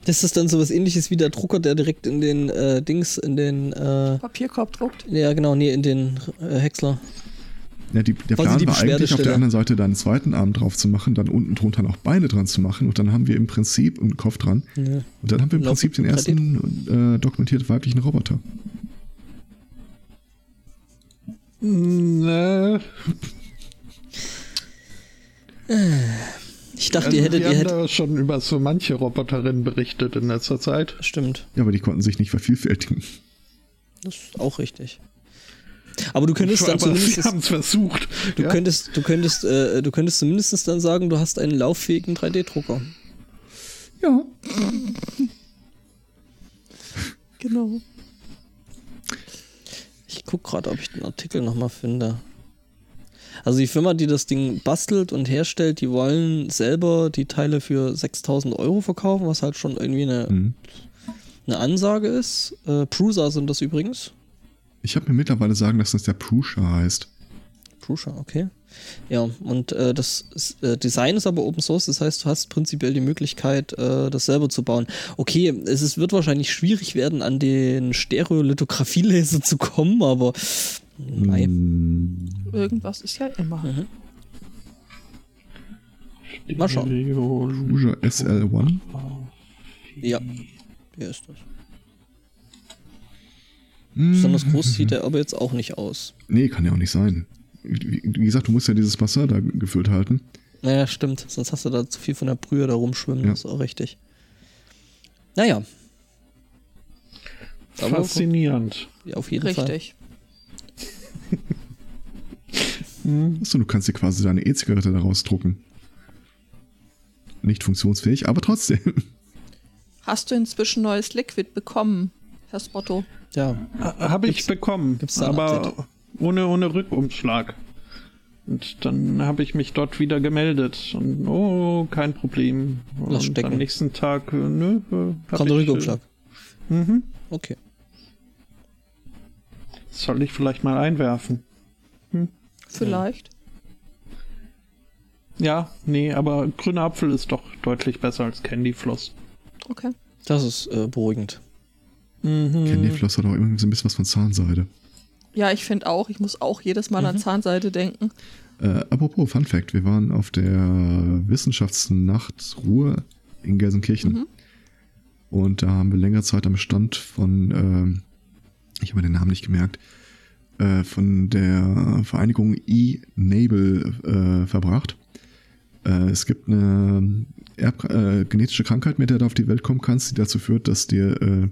Das ist dann sowas ähnliches wie der Drucker, der direkt in den äh, Dings, in den, äh, Papierkorb druckt. ja genau, nee, in den äh, Häcksler. Ja, die, der Plan die war eigentlich auf der anderen Seite da einen zweiten Arm drauf zu machen, dann unten drunter noch Beine dran zu machen und dann haben wir im Prinzip einen Kopf dran Ja. und dann haben wir im Prinzip den ersten äh, dokumentiert weiblichen Roboter. Ne, Ich dachte, also ihr hättet, wir ihr haben hättet. da schon über so manche Roboterinnen berichtet in letzter Zeit. Stimmt, Ja, aber die konnten sich nicht vervielfältigen. das ist auch richtig. Aber du könntest dann zumindest. haben es versucht. Du ja? könntest, du könntest, äh, du könntest zumindest dann sagen, du hast einen lauffähigen 3D-Drucker. Ja. Genau. Ich guck gerade, ob ich den Artikel nochmal finde. Also die Firma, die das Ding bastelt und herstellt, die wollen selber die Teile für 6000 Euro verkaufen, was halt schon irgendwie eine, Mhm. eine Ansage ist. Äh, Prusa sind das übrigens. Ich habe mir mittlerweile sagen lassen, dass der Prusa heißt. Prusa, okay. Ja, und äh, das ist, äh, Design ist aber Open Source, das heißt, du hast prinzipiell die Möglichkeit, äh, das selber zu bauen. Okay, es ist, wird wahrscheinlich schwierig werden, an den Stereolithographielaser zu kommen, aber nein. Mm, Irgendwas ist ja immer. Mhm. Mal schauen. Prusa SL1. Ja, hier ist das. Mm. Besonders groß sieht er aber jetzt auch nicht aus. Nee, kann ja auch nicht sein. Wie, wie gesagt, du musst ja dieses Wasser da gefüllt halten. Naja, stimmt. Sonst hast du da zu viel von der Brühe da rumschwimmen. Ja. Das ist auch richtig. Naja. Aber Faszinierend. ja, auf jeden Fall. Richtig. Achso, du kannst dir quasi deine E-Zigarette daraus drucken. Nicht funktionsfähig, aber trotzdem. Hast du inzwischen neues Liquid bekommen, Herr Spotto? Ja. Habe ich Gibt's- bekommen, aber ohne, ohne Rückumschlag. Und dann habe ich mich dort wieder gemeldet und oh, kein Problem. Lass Und stecken. am nächsten Tag, äh, nö, äh, Kommt der ich, Rückumschlag. Äh, mhm. Okay. Soll ich vielleicht mal einwerfen? Vielleicht. Ja, nee, aber grüner Apfel ist doch deutlich besser als Candyfloss. Okay. Das ist äh, beruhigend. Mhm. Candyfloss hat auch immer so ein bisschen was von Zahnseide. Ja, ich finde auch, ich muss auch jedes Mal Mhm. an Zahnseide denken. Äh, apropos Fun Fact, wir waren auf der Wissenschaftsnacht Ruhr in Gelsenkirchen. Mhm. Und da haben wir längere Zeit am Stand von, ähm, ich habe mir den Namen nicht gemerkt, äh, von der Vereinigung E-Nable äh, verbracht. Äh, es gibt eine Erb äh, genetische Krankheit, mit der du auf die Welt kommen kannst, die dazu führt, dass dir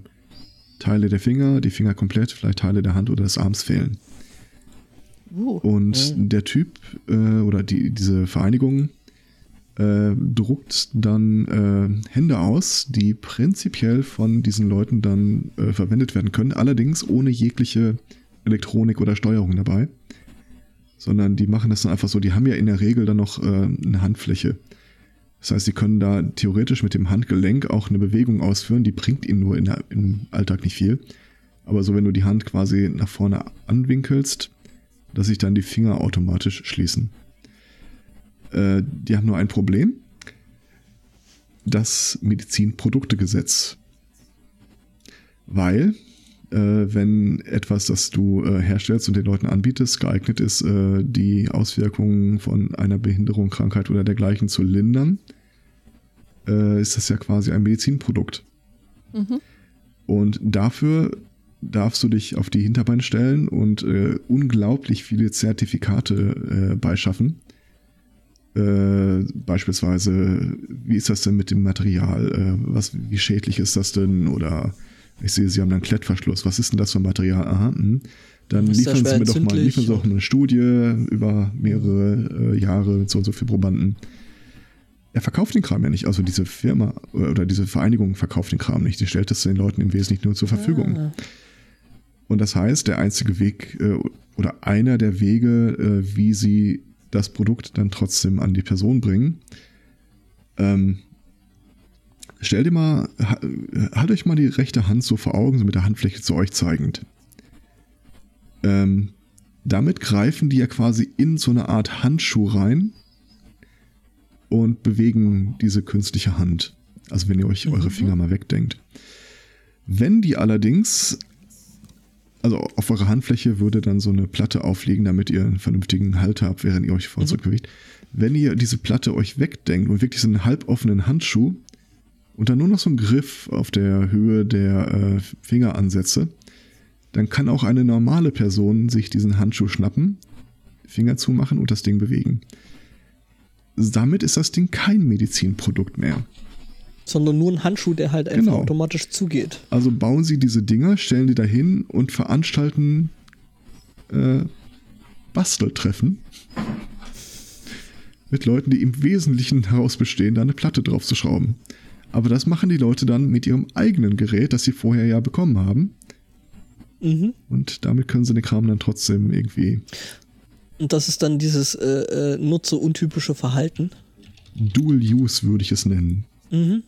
Teile der Finger, die Finger komplett, vielleicht Teile der Hand oder des Arms fehlen. Uh, Und Mhm. der Typ oder die, diese Vereinigung äh, druckt dann äh, Hände aus, die prinzipiell von diesen Leuten dann äh, verwendet werden können, allerdings ohne jegliche Elektronik oder Steuerung dabei. sondern die machen das dann einfach so, die haben ja in der Regel dann noch äh, eine Handfläche. Das heißt, sie können da theoretisch mit dem Handgelenk auch eine Bewegung ausführen, die bringt ihnen nur in im Alltag nicht viel. Aber so, wenn du die Hand quasi nach vorne anwinkelst, dass sich dann die Finger automatisch schließen. Äh, die haben nur ein Problem. Das Medizinproduktegesetz. Weil, wenn etwas, das du äh, herstellst und den Leuten anbietest, geeignet ist, äh, die Auswirkungen von einer Behinderung, Krankheit oder dergleichen zu lindern, äh, ist das ja quasi ein Medizinprodukt. Mhm. Und dafür darfst du dich auf die Hinterbeine stellen und äh, unglaublich viele Zertifikate äh, beischaffen. Äh, beispielsweise, wie ist das denn mit dem Material? Äh, was, wie schädlich ist das denn? Oder ich sehe, Sie haben einen Klettverschluss. Was ist denn das für ein Material? Aha, mh. Dann Ist das liefern Sie mir doch mal, liefern Sie auch eine Studie über mehrere äh, Jahre mit so und so viel Probanden. Er verkauft den Kram ja nicht. Also diese Firma oder diese Vereinigung verkauft den Kram nicht. Die stellt es den Leuten im Wesentlichen nur zur Verfügung. Ah. Und das heißt, der einzige Weg äh, oder einer der Wege, äh, wie sie das Produkt dann trotzdem an die Person bringen, ähm, stell dir mal, ha, halt euch mal die rechte Hand so vor Augen, so mit der Handfläche zu euch zeigend. Ähm, damit greifen die ja quasi in so eine Art Handschuh rein und bewegen diese künstliche Hand. Also wenn ihr euch eure Finger mal wegdenkt. Wenn die allerdings also auf eurer Handfläche würde dann so eine Platte aufliegen, damit ihr einen vernünftigen Halt habt, während ihr euch vor und zurück bewegt. Wenn ihr diese Platte euch wegdenkt und wirklich so einen halboffenen Handschuh und dann nur noch so einen Griff auf der Höhe der äh, Fingeransätze, dann kann auch eine normale Person sich diesen Handschuh schnappen, Finger zumachen und das Ding bewegen. Damit ist das Ding kein Medizinprodukt mehr. Sondern nur ein Handschuh, der halt einfach Genau. automatisch zugeht. Also bauen sie diese Dinger, stellen die dahin und veranstalten äh, Basteltreffen mit Leuten, die im Wesentlichen daraus bestehen, da eine Platte drauf zu schrauben. Aber das machen die Leute dann mit ihrem eigenen Gerät, das sie vorher ja bekommen haben. Mhm. Und damit können sie den Kram dann trotzdem irgendwie Und das ist dann dieses äh, äh, nutzeruntypische Verhalten. Dual Use, würde ich es nennen. Mhm.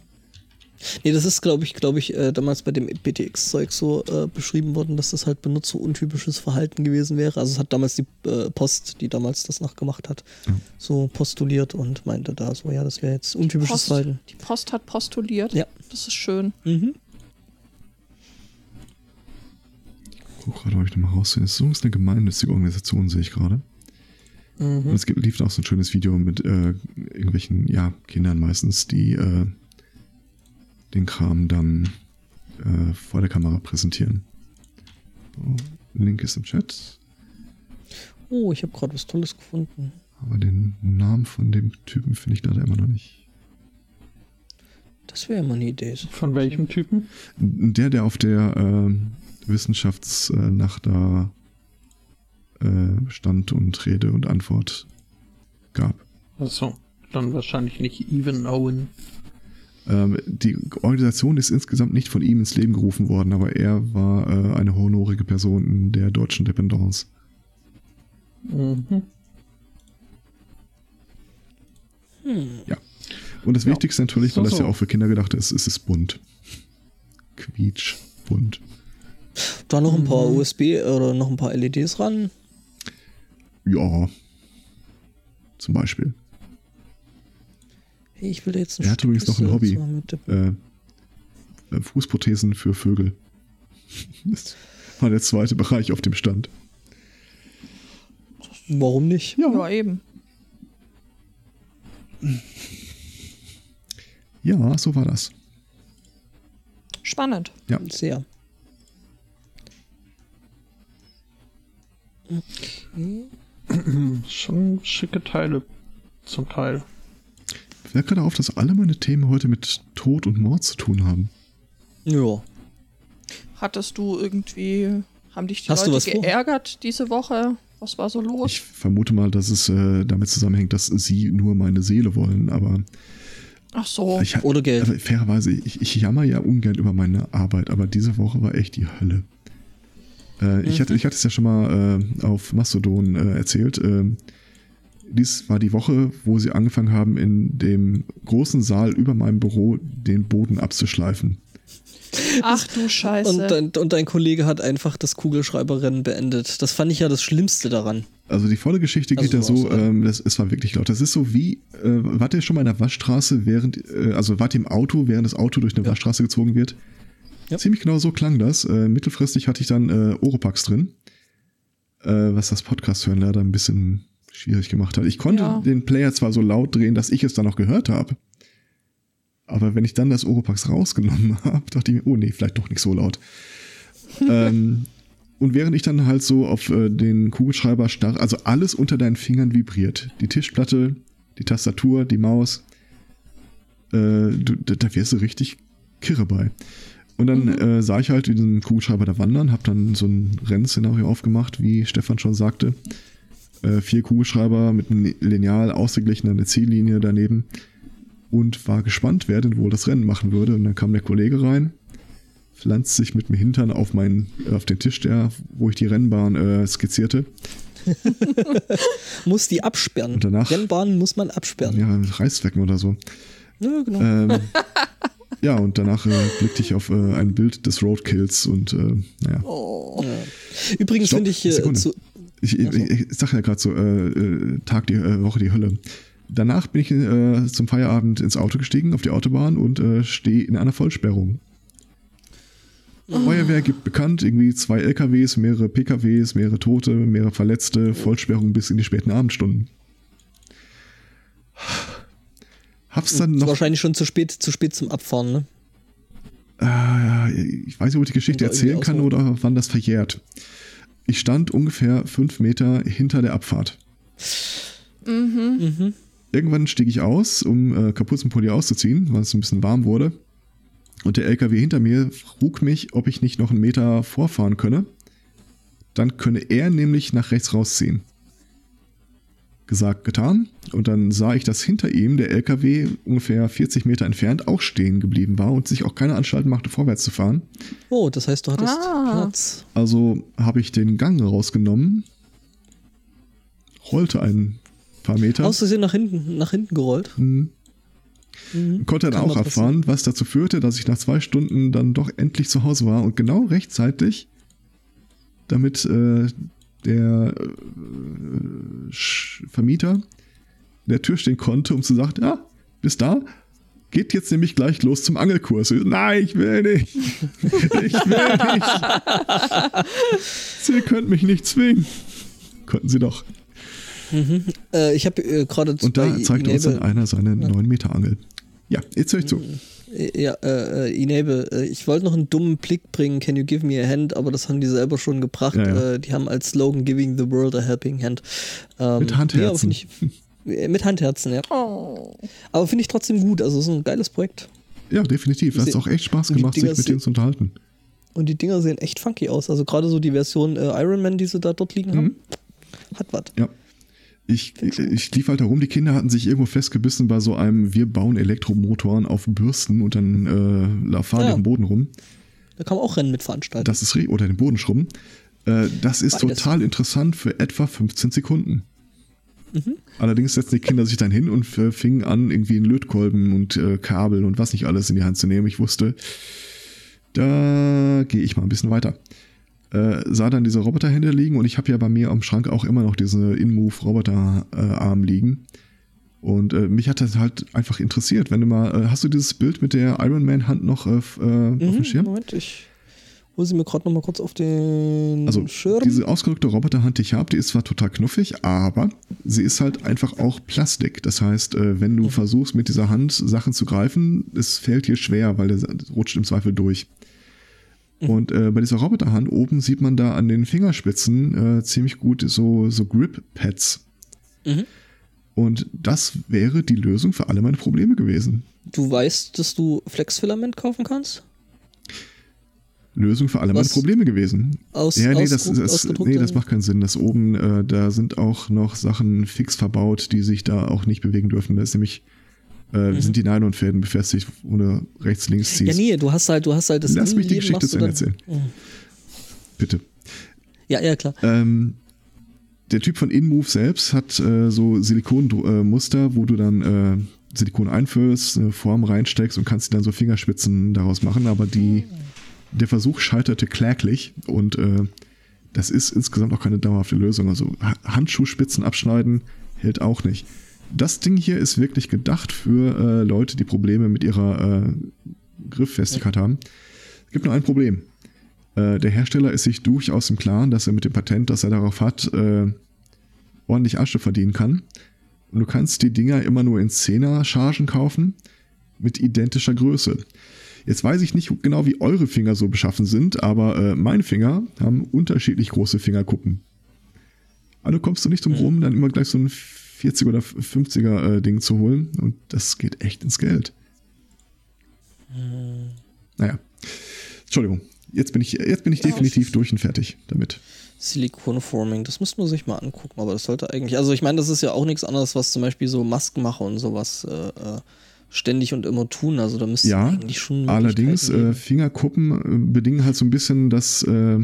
Nee, das ist, glaube ich, glaube ich, äh, damals bei dem PTX-Zeug so äh, beschrieben worden, dass das halt benutzeruntypisches Verhalten gewesen wäre. Also es hat damals die äh, Post, die damals das nachgemacht hat, so postuliert und meinte da so, ja, das wäre jetzt untypisches Post, Verhalten. die Post hat postuliert. Ja. Das ist schön. Mhm. Guck gerade, ob ich nochmal raussehe. Es ist übrigens eine gemeinnützige Organisation, sehe ich gerade. Und es gibt, lief auch so ein schönes Video mit äh, irgendwelchen, ja, Kindern meistens, die äh, den Kram dann äh, vor der Kamera präsentieren. So, Link ist im Chat, Oh, ich habe gerade was Tolles gefunden. aber den Namen von dem Typen finde ich leider immer noch nicht. Das wäre mal eine Idee. Von welchem Typen? Der, der auf der ähm, Wissenschaftsnacht da äh, stand und Rede und Antwort gab. Achso, dann wahrscheinlich nicht Even Owen. Ähm, die Organisation ist insgesamt nicht von ihm ins Leben gerufen worden, aber er war äh, eine honorige Person in der deutschen Dependance. Mhm. Ja. Und das Ja. Wichtigste natürlich, weil So, das ja auch für Kinder gedacht ist, ist es bunt. Quietsch, bunt. Da noch ein paar Mhm. USB oder noch ein paar LEDs ran. Ja. Zum Beispiel. Ich will jetzt ein Er hat übrigens noch ein Hobby. Äh, äh, Fußprothesen für Vögel. (laughs) Das war der zweite Bereich auf dem Stand. Warum nicht? Ja, eben. Ja, so war das. Spannend. Ja. Sehr. (clears throat) Schon schicke Teile zum Teil. Fällt gerade auf, dass alle meine Themen heute mit Tod und Mord zu tun haben. Ja. Hattest du irgendwie, haben dich die Hast du Leute was vor? geärgert diese Woche? Was war so los? Ich vermute mal, dass es äh, damit zusammenhängt, dass sie nur meine Seele wollen, aber Ach so. ich, Oder Geld. Aber fairerweise, ich, ich jammer ja ungern über meine Arbeit, aber diese Woche war echt die Hölle. Äh, ich, hatte, ich hatte es ja schon mal äh, auf Mastodon äh, erzählt. Dies war die Woche, wo sie angefangen haben, in dem großen Saal über meinem Büro den Boden abzuschleifen. Ach du Scheiße. Und dein, und dein Kollege hat einfach das Kugelschreiberrennen beendet. Das fand ich ja das Schlimmste daran. Also die volle Geschichte geht Also ja so ähm, das, es war wirklich laut. Das ist so wie, äh, wart ihr schon mal in der Waschstraße, während, äh, also wart ihr im Auto, während das Auto durch eine Ja. Waschstraße gezogen wird? Ja. Ziemlich genau so klang das. Äh, mittelfristig hatte ich dann äh, Oropax drin, äh, was das Podcast hören leider ein bisschen schwierig gemacht hat. Ich konnte Ja. den Player zwar so laut drehen, dass ich es dann noch gehört habe, aber wenn ich dann das Oropax rausgenommen (laughs) habe, dachte ich mir, oh nee, vielleicht doch nicht so laut. (laughs) ähm, und während ich dann halt so auf äh, den Kugelschreiber starr, also alles unter deinen Fingern vibriert. Die Tischplatte, die Tastatur, die Maus. Äh, du, da, wirst du richtig kirre bei. Und dann äh, sah ich halt diesen Kugelschreiber da wandern, hab dann so ein Rennszenario aufgemacht, wie Stefan schon sagte. Äh, vier Kugelschreiber mit einem Lineal ausgeglichen, eine Ziellinie daneben. Und war gespannt, wer denn wohl das Rennen machen würde. Und dann kam der Kollege rein, pflanzt sich mit dem Hintern auf meinen, äh, auf den Tisch, der, wo ich die Rennbahn äh, skizzierte. Muss die absperren. Und danach- Rennbahnen muss man absperren. Ja, mit Reißzwecken oder so. Ja, genau. Ähm, ja, und danach äh, blickte ich auf äh, ein Bild des Roadkills und äh, naja. oh. Ja. Übrigens finde ich äh, zu, Ich, ich, ich sag ja gerade so, äh, äh, Tag die äh, Woche die Hölle. Danach bin ich äh, zum Feierabend ins Auto gestiegen, auf die Autobahn und äh, stehe in einer Vollsperrung. Feuerwehr gibt bekannt, irgendwie zwei LKWs, mehrere PKWs, mehrere Tote, mehrere Verletzte, Vollsperrung bis in die späten Abendstunden. Hab's dann ist noch wahrscheinlich schon zu spät, zu spät zum Abfahren, ne? Äh, ich weiß nicht, ob ich die Geschichte erzählen kann oder wann das verjährt. Ich stand ungefähr fünf Meter hinter der Abfahrt. Mhm. Irgendwann stieg ich aus, um äh, Kapuzenpulli auszuziehen, weil es ein bisschen warm wurde. Und der LKW hinter mir frug mich, ob ich nicht noch einen Meter vorfahren könne. Dann könne er nämlich nach rechts rausziehen. Gesagt, getan. Und dann sah ich, dass hinter ihm der LKW ungefähr 40 Meter entfernt auch stehen geblieben war und sich auch keine Anstalten machte, vorwärts zu fahren. Oh, das heißt, du hattest Ah. Platz. Also habe ich den Gang rausgenommen, rollte ein paar Meter, Aus Versehen nach hinten, nach hinten gerollt. hm, Mhm. konnte dann Kann auch abfahren, was dazu führte, dass ich nach zwei Stunden dann doch endlich zu Hause war und genau rechtzeitig, damit äh, der äh, Vermieter in der Tür stehen konnte, um zu sagen, ja, bis da, geht jetzt nämlich gleich los zum Angelkurs. Nein, ich will nicht. Ich will nicht. Sie können mich nicht zwingen. Konnten sie doch. Äh, ich habe äh, gerade Und da zeigte uns dann einer seine 9 Meter Angel. Ja, jetzt höre ich zu. Äh, Ja, äh, äh, Enable, äh, ich wollte noch einen dummen Blick bringen, can you give me a hand, aber das haben die selber schon gebracht. Ja, ja. Äh, die haben als Slogan Giving the World a Helping Hand. Ähm, Mit Handherzen. nee, äh, mit Handherzen, ja. Oh. Aber finde ich trotzdem gut, also es ist ein geiles Projekt. Ja, definitiv. Das hat auch echt Spaß gemacht, sich mit denen zu unterhalten. Und die Dinger sehen echt funky aus. Also gerade so die Version äh, Iron Man, die sie da dort liegen haben, hat was. Ja. Ich, ich lief halt herum, die Kinder hatten sich irgendwo festgebissen bei so einem, wir bauen Elektromotoren auf Bürsten und dann äh, fahren Ja. auf dem Boden rum. Da kann man auch Rennen mit veranstalten. Das ist oder den Boden schrubben. Äh, das ist Beides. total interessant für etwa 15 Sekunden. Mhm. Allerdings setzten die Kinder sich dann hin und äh, fingen an, irgendwie einen Lötkolben und äh, Kabel und was nicht alles in die Hand zu nehmen. Ich wusste, da gehe ich mal ein bisschen weiter. Äh, sah dann diese Roboterhände liegen und ich habe ja bei mir am Schrank auch immer noch diese InMove-Roboterarm liegen. Und äh, mich hat das halt einfach interessiert. Wenn du mal, äh, hast du dieses Bild mit der Iron Man Hand noch äh, äh, auf dem Mhm, Schirm? Moment, ich hole sie mir gerade noch mal kurz auf den Also Schirm. diese ausgedrückte Roboterhand, die ich habe, die ist zwar total knuffig, aber sie ist halt einfach auch Plastik. Das heißt, äh, wenn du versuchst mit dieser Hand Sachen zu greifen, es fällt dir schwer, weil der rutscht im Zweifel durch. Und äh, bei dieser Roboterhand oben sieht man da an den Fingerspitzen äh, ziemlich gut so, so Grip-Pads. Mhm. Und das wäre die Lösung für alle meine Probleme gewesen. Du weißt, dass du Flexfilament kaufen kannst? Lösung für alle meine Was? Probleme gewesen. Aus, Ja, nee, das, das, nee, das macht keinen Sinn. Das oben, äh, da sind auch noch Sachen fix verbaut, die sich da auch nicht bewegen dürfen. Da ist nämlich, äh, sind die Nylonfäden befestigt, wo du rechts, links Mhm. Ja, ziehst. nee, du hast halt, du hast halt das Lass mich die Geschichte zu Ende erzählen. Bitte. Ja, ja, klar. Ähm, der Typ von InMove selbst hat äh, so Silikonmuster, äh, wo du dann äh, Silikon einfüllst, eine Form reinsteckst und kannst dann so Fingerspitzen daraus machen, aber die, der Versuch scheiterte kläglich und äh, das ist insgesamt auch keine dauerhafte Lösung. Also Handschuhspitzen abschneiden hält auch nicht. Das Ding hier ist wirklich gedacht für äh, Leute, die Probleme mit ihrer äh, Grifffestigkeit ja. haben. Es gibt nur ein Problem. Äh, der Hersteller ist sich durchaus im Klaren, dass er mit dem Patent, das er darauf hat, äh, ordentlich Asche verdienen kann. Und du kannst die Dinger immer nur in 10er Chargen kaufen mit identischer Größe. Jetzt weiß ich nicht genau, wie eure Finger so beschaffen sind, aber äh, meine Finger haben unterschiedlich große Fingerkuppen. Also kommst du nicht drum rum, dann immer gleich so ein 40 oder 50er äh, Ding zu holen und das geht echt ins Geld. Hm. Naja. Entschuldigung. Jetzt bin ich, jetzt bin ich ja, definitiv durch und fertig damit. Silikonforming, das müsste man sich mal angucken, aber das sollte eigentlich, also ich meine, das ist ja auch nichts anderes, was zum Beispiel so Maskenmacher und sowas äh, äh ständig und immer tun. Also da müsste ja, eigentlich schon. Allerdings, äh, Fingerkuppen äh, bedingen halt so ein bisschen, dass äh,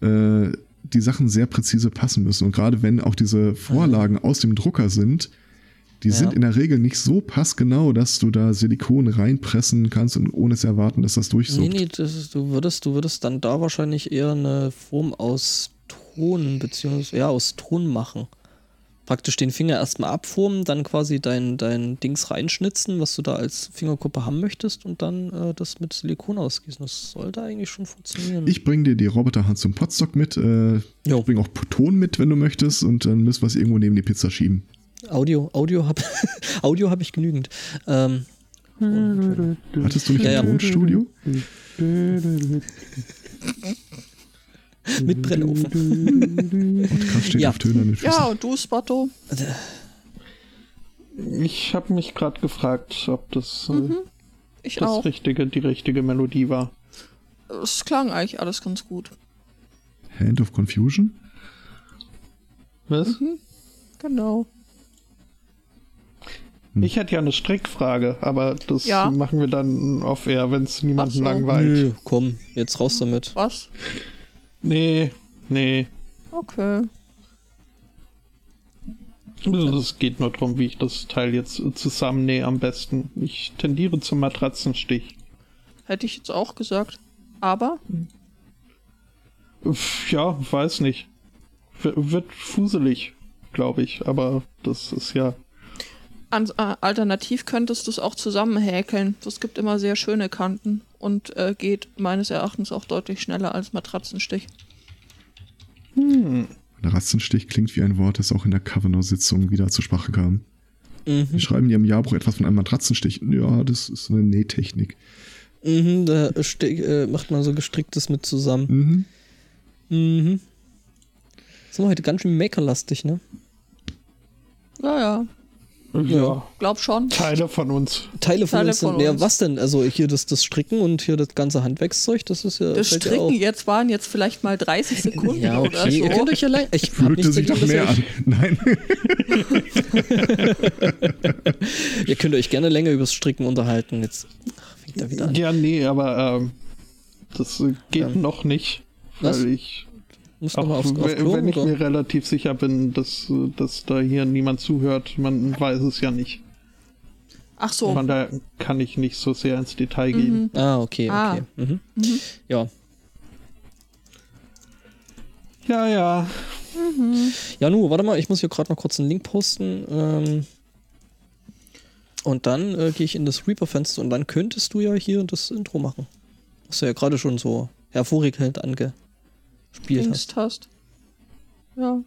äh, die Sachen sehr präzise passen müssen. Und gerade wenn auch diese Vorlagen aus dem Drucker sind, die ja. sind in der Regel nicht so passgenau, dass du da Silikon reinpressen kannst und ohne zu erwarten, dass das durchsucht. Nee, nee, das, du, würdest, du würdest dann da wahrscheinlich eher eine Form aus Ton, beziehungsweise ja, aus Ton machen. Praktisch den Finger erstmal abformen, dann quasi dein, dein Dings reinschnitzen, was du da als Fingerkuppe haben möchtest und dann äh, das mit Silikon ausgießen. Das sollte eigentlich schon funktionieren. Ich bringe dir die Roboterhand zum Potstock mit. Äh, ich bringe auch Ton mit, wenn du möchtest und dann müssen wir es irgendwo neben die Pizza schieben. Audio, Audio habe (laughs) Audio hab ich genügend. Ähm, und, Hattest du nicht ja, ein Tonstudio? (laughs) Mit Brennofen. Steht ja. auf Tönen mit Ja, und du, Spotto? Ich habe mich gerade gefragt, ob das, äh, mhm, äh, das auch. richtige, die richtige Melodie war. Es klang eigentlich alles ganz gut. Hand of Confusion? Was? Mhm, genau. Hm. Ich hätte ja eine Strickfrage, aber das ja. machen wir dann auf air, wenn es niemanden so. langweilt. Nö, komm, jetzt raus damit. Was? Nee, nee. Okay. Also es geht nur darum, wie ich das Teil jetzt zusammennähe am besten. Ich tendiere zum Matratzenstich. Hätte ich jetzt auch gesagt. Aber? Ja, weiß nicht. W wird fuselig, glaube ich. Aber das ist ja an, äh, alternativ könntest du es auch zusammenhäkeln. Das gibt immer sehr schöne Kanten und äh, geht meines Erachtens auch deutlich schneller als Matratzenstich. Hm. Matratzenstich klingt wie ein Wort, das auch in der Kavanaugh-Sitzung wieder zur Sprache kam. Mhm. Wir schreiben dir im Jahrbuch etwas von einem Matratzenstich. Ja, das ist eine Nähtechnik. Mhm, da äh, macht man so gestricktes mit zusammen. Mhm. Mhm. Sind wir heute ganz schön makerlastig, ne? Ja, ja. Ja. Glaub schon. Teile von uns. Teile von Teile uns. Von ja, was denn? Also hier das, das Stricken und hier das ganze Handwerkszeug, das ist ja. Das Stricken ja jetzt waren jetzt vielleicht mal 30 Sekunden ja, okay. oder so. Ihr könnt euch allein. Ich Fühlte sich doch mehr an. (laughs) Nein. (laughs) Ihr könnt euch gerne länger übers Stricken unterhalten. Jetzt fängt er wieder an. Ja, nee, aber ähm, das geht ähm, noch nicht. Weil was? ich muss Auch aufs, auf Klo, wenn ich oder? mir relativ sicher bin, dass, dass da hier niemand zuhört, man weiß es ja nicht. Ach so. Von daher kann ich nicht so sehr ins Detail mhm. gehen. Ah, okay, ah. okay. Mhm. Mhm. Ja. Ja, ja. Mhm. Ja, nu, warte mal, ich muss hier gerade noch kurz einen Link posten. Ähm, und dann äh, gehe ich in das Reaper-Fenster und dann könntest du ja hier das Intro machen. Hast du ja gerade schon so hervorragend ange gespielt hast. hast. Ja.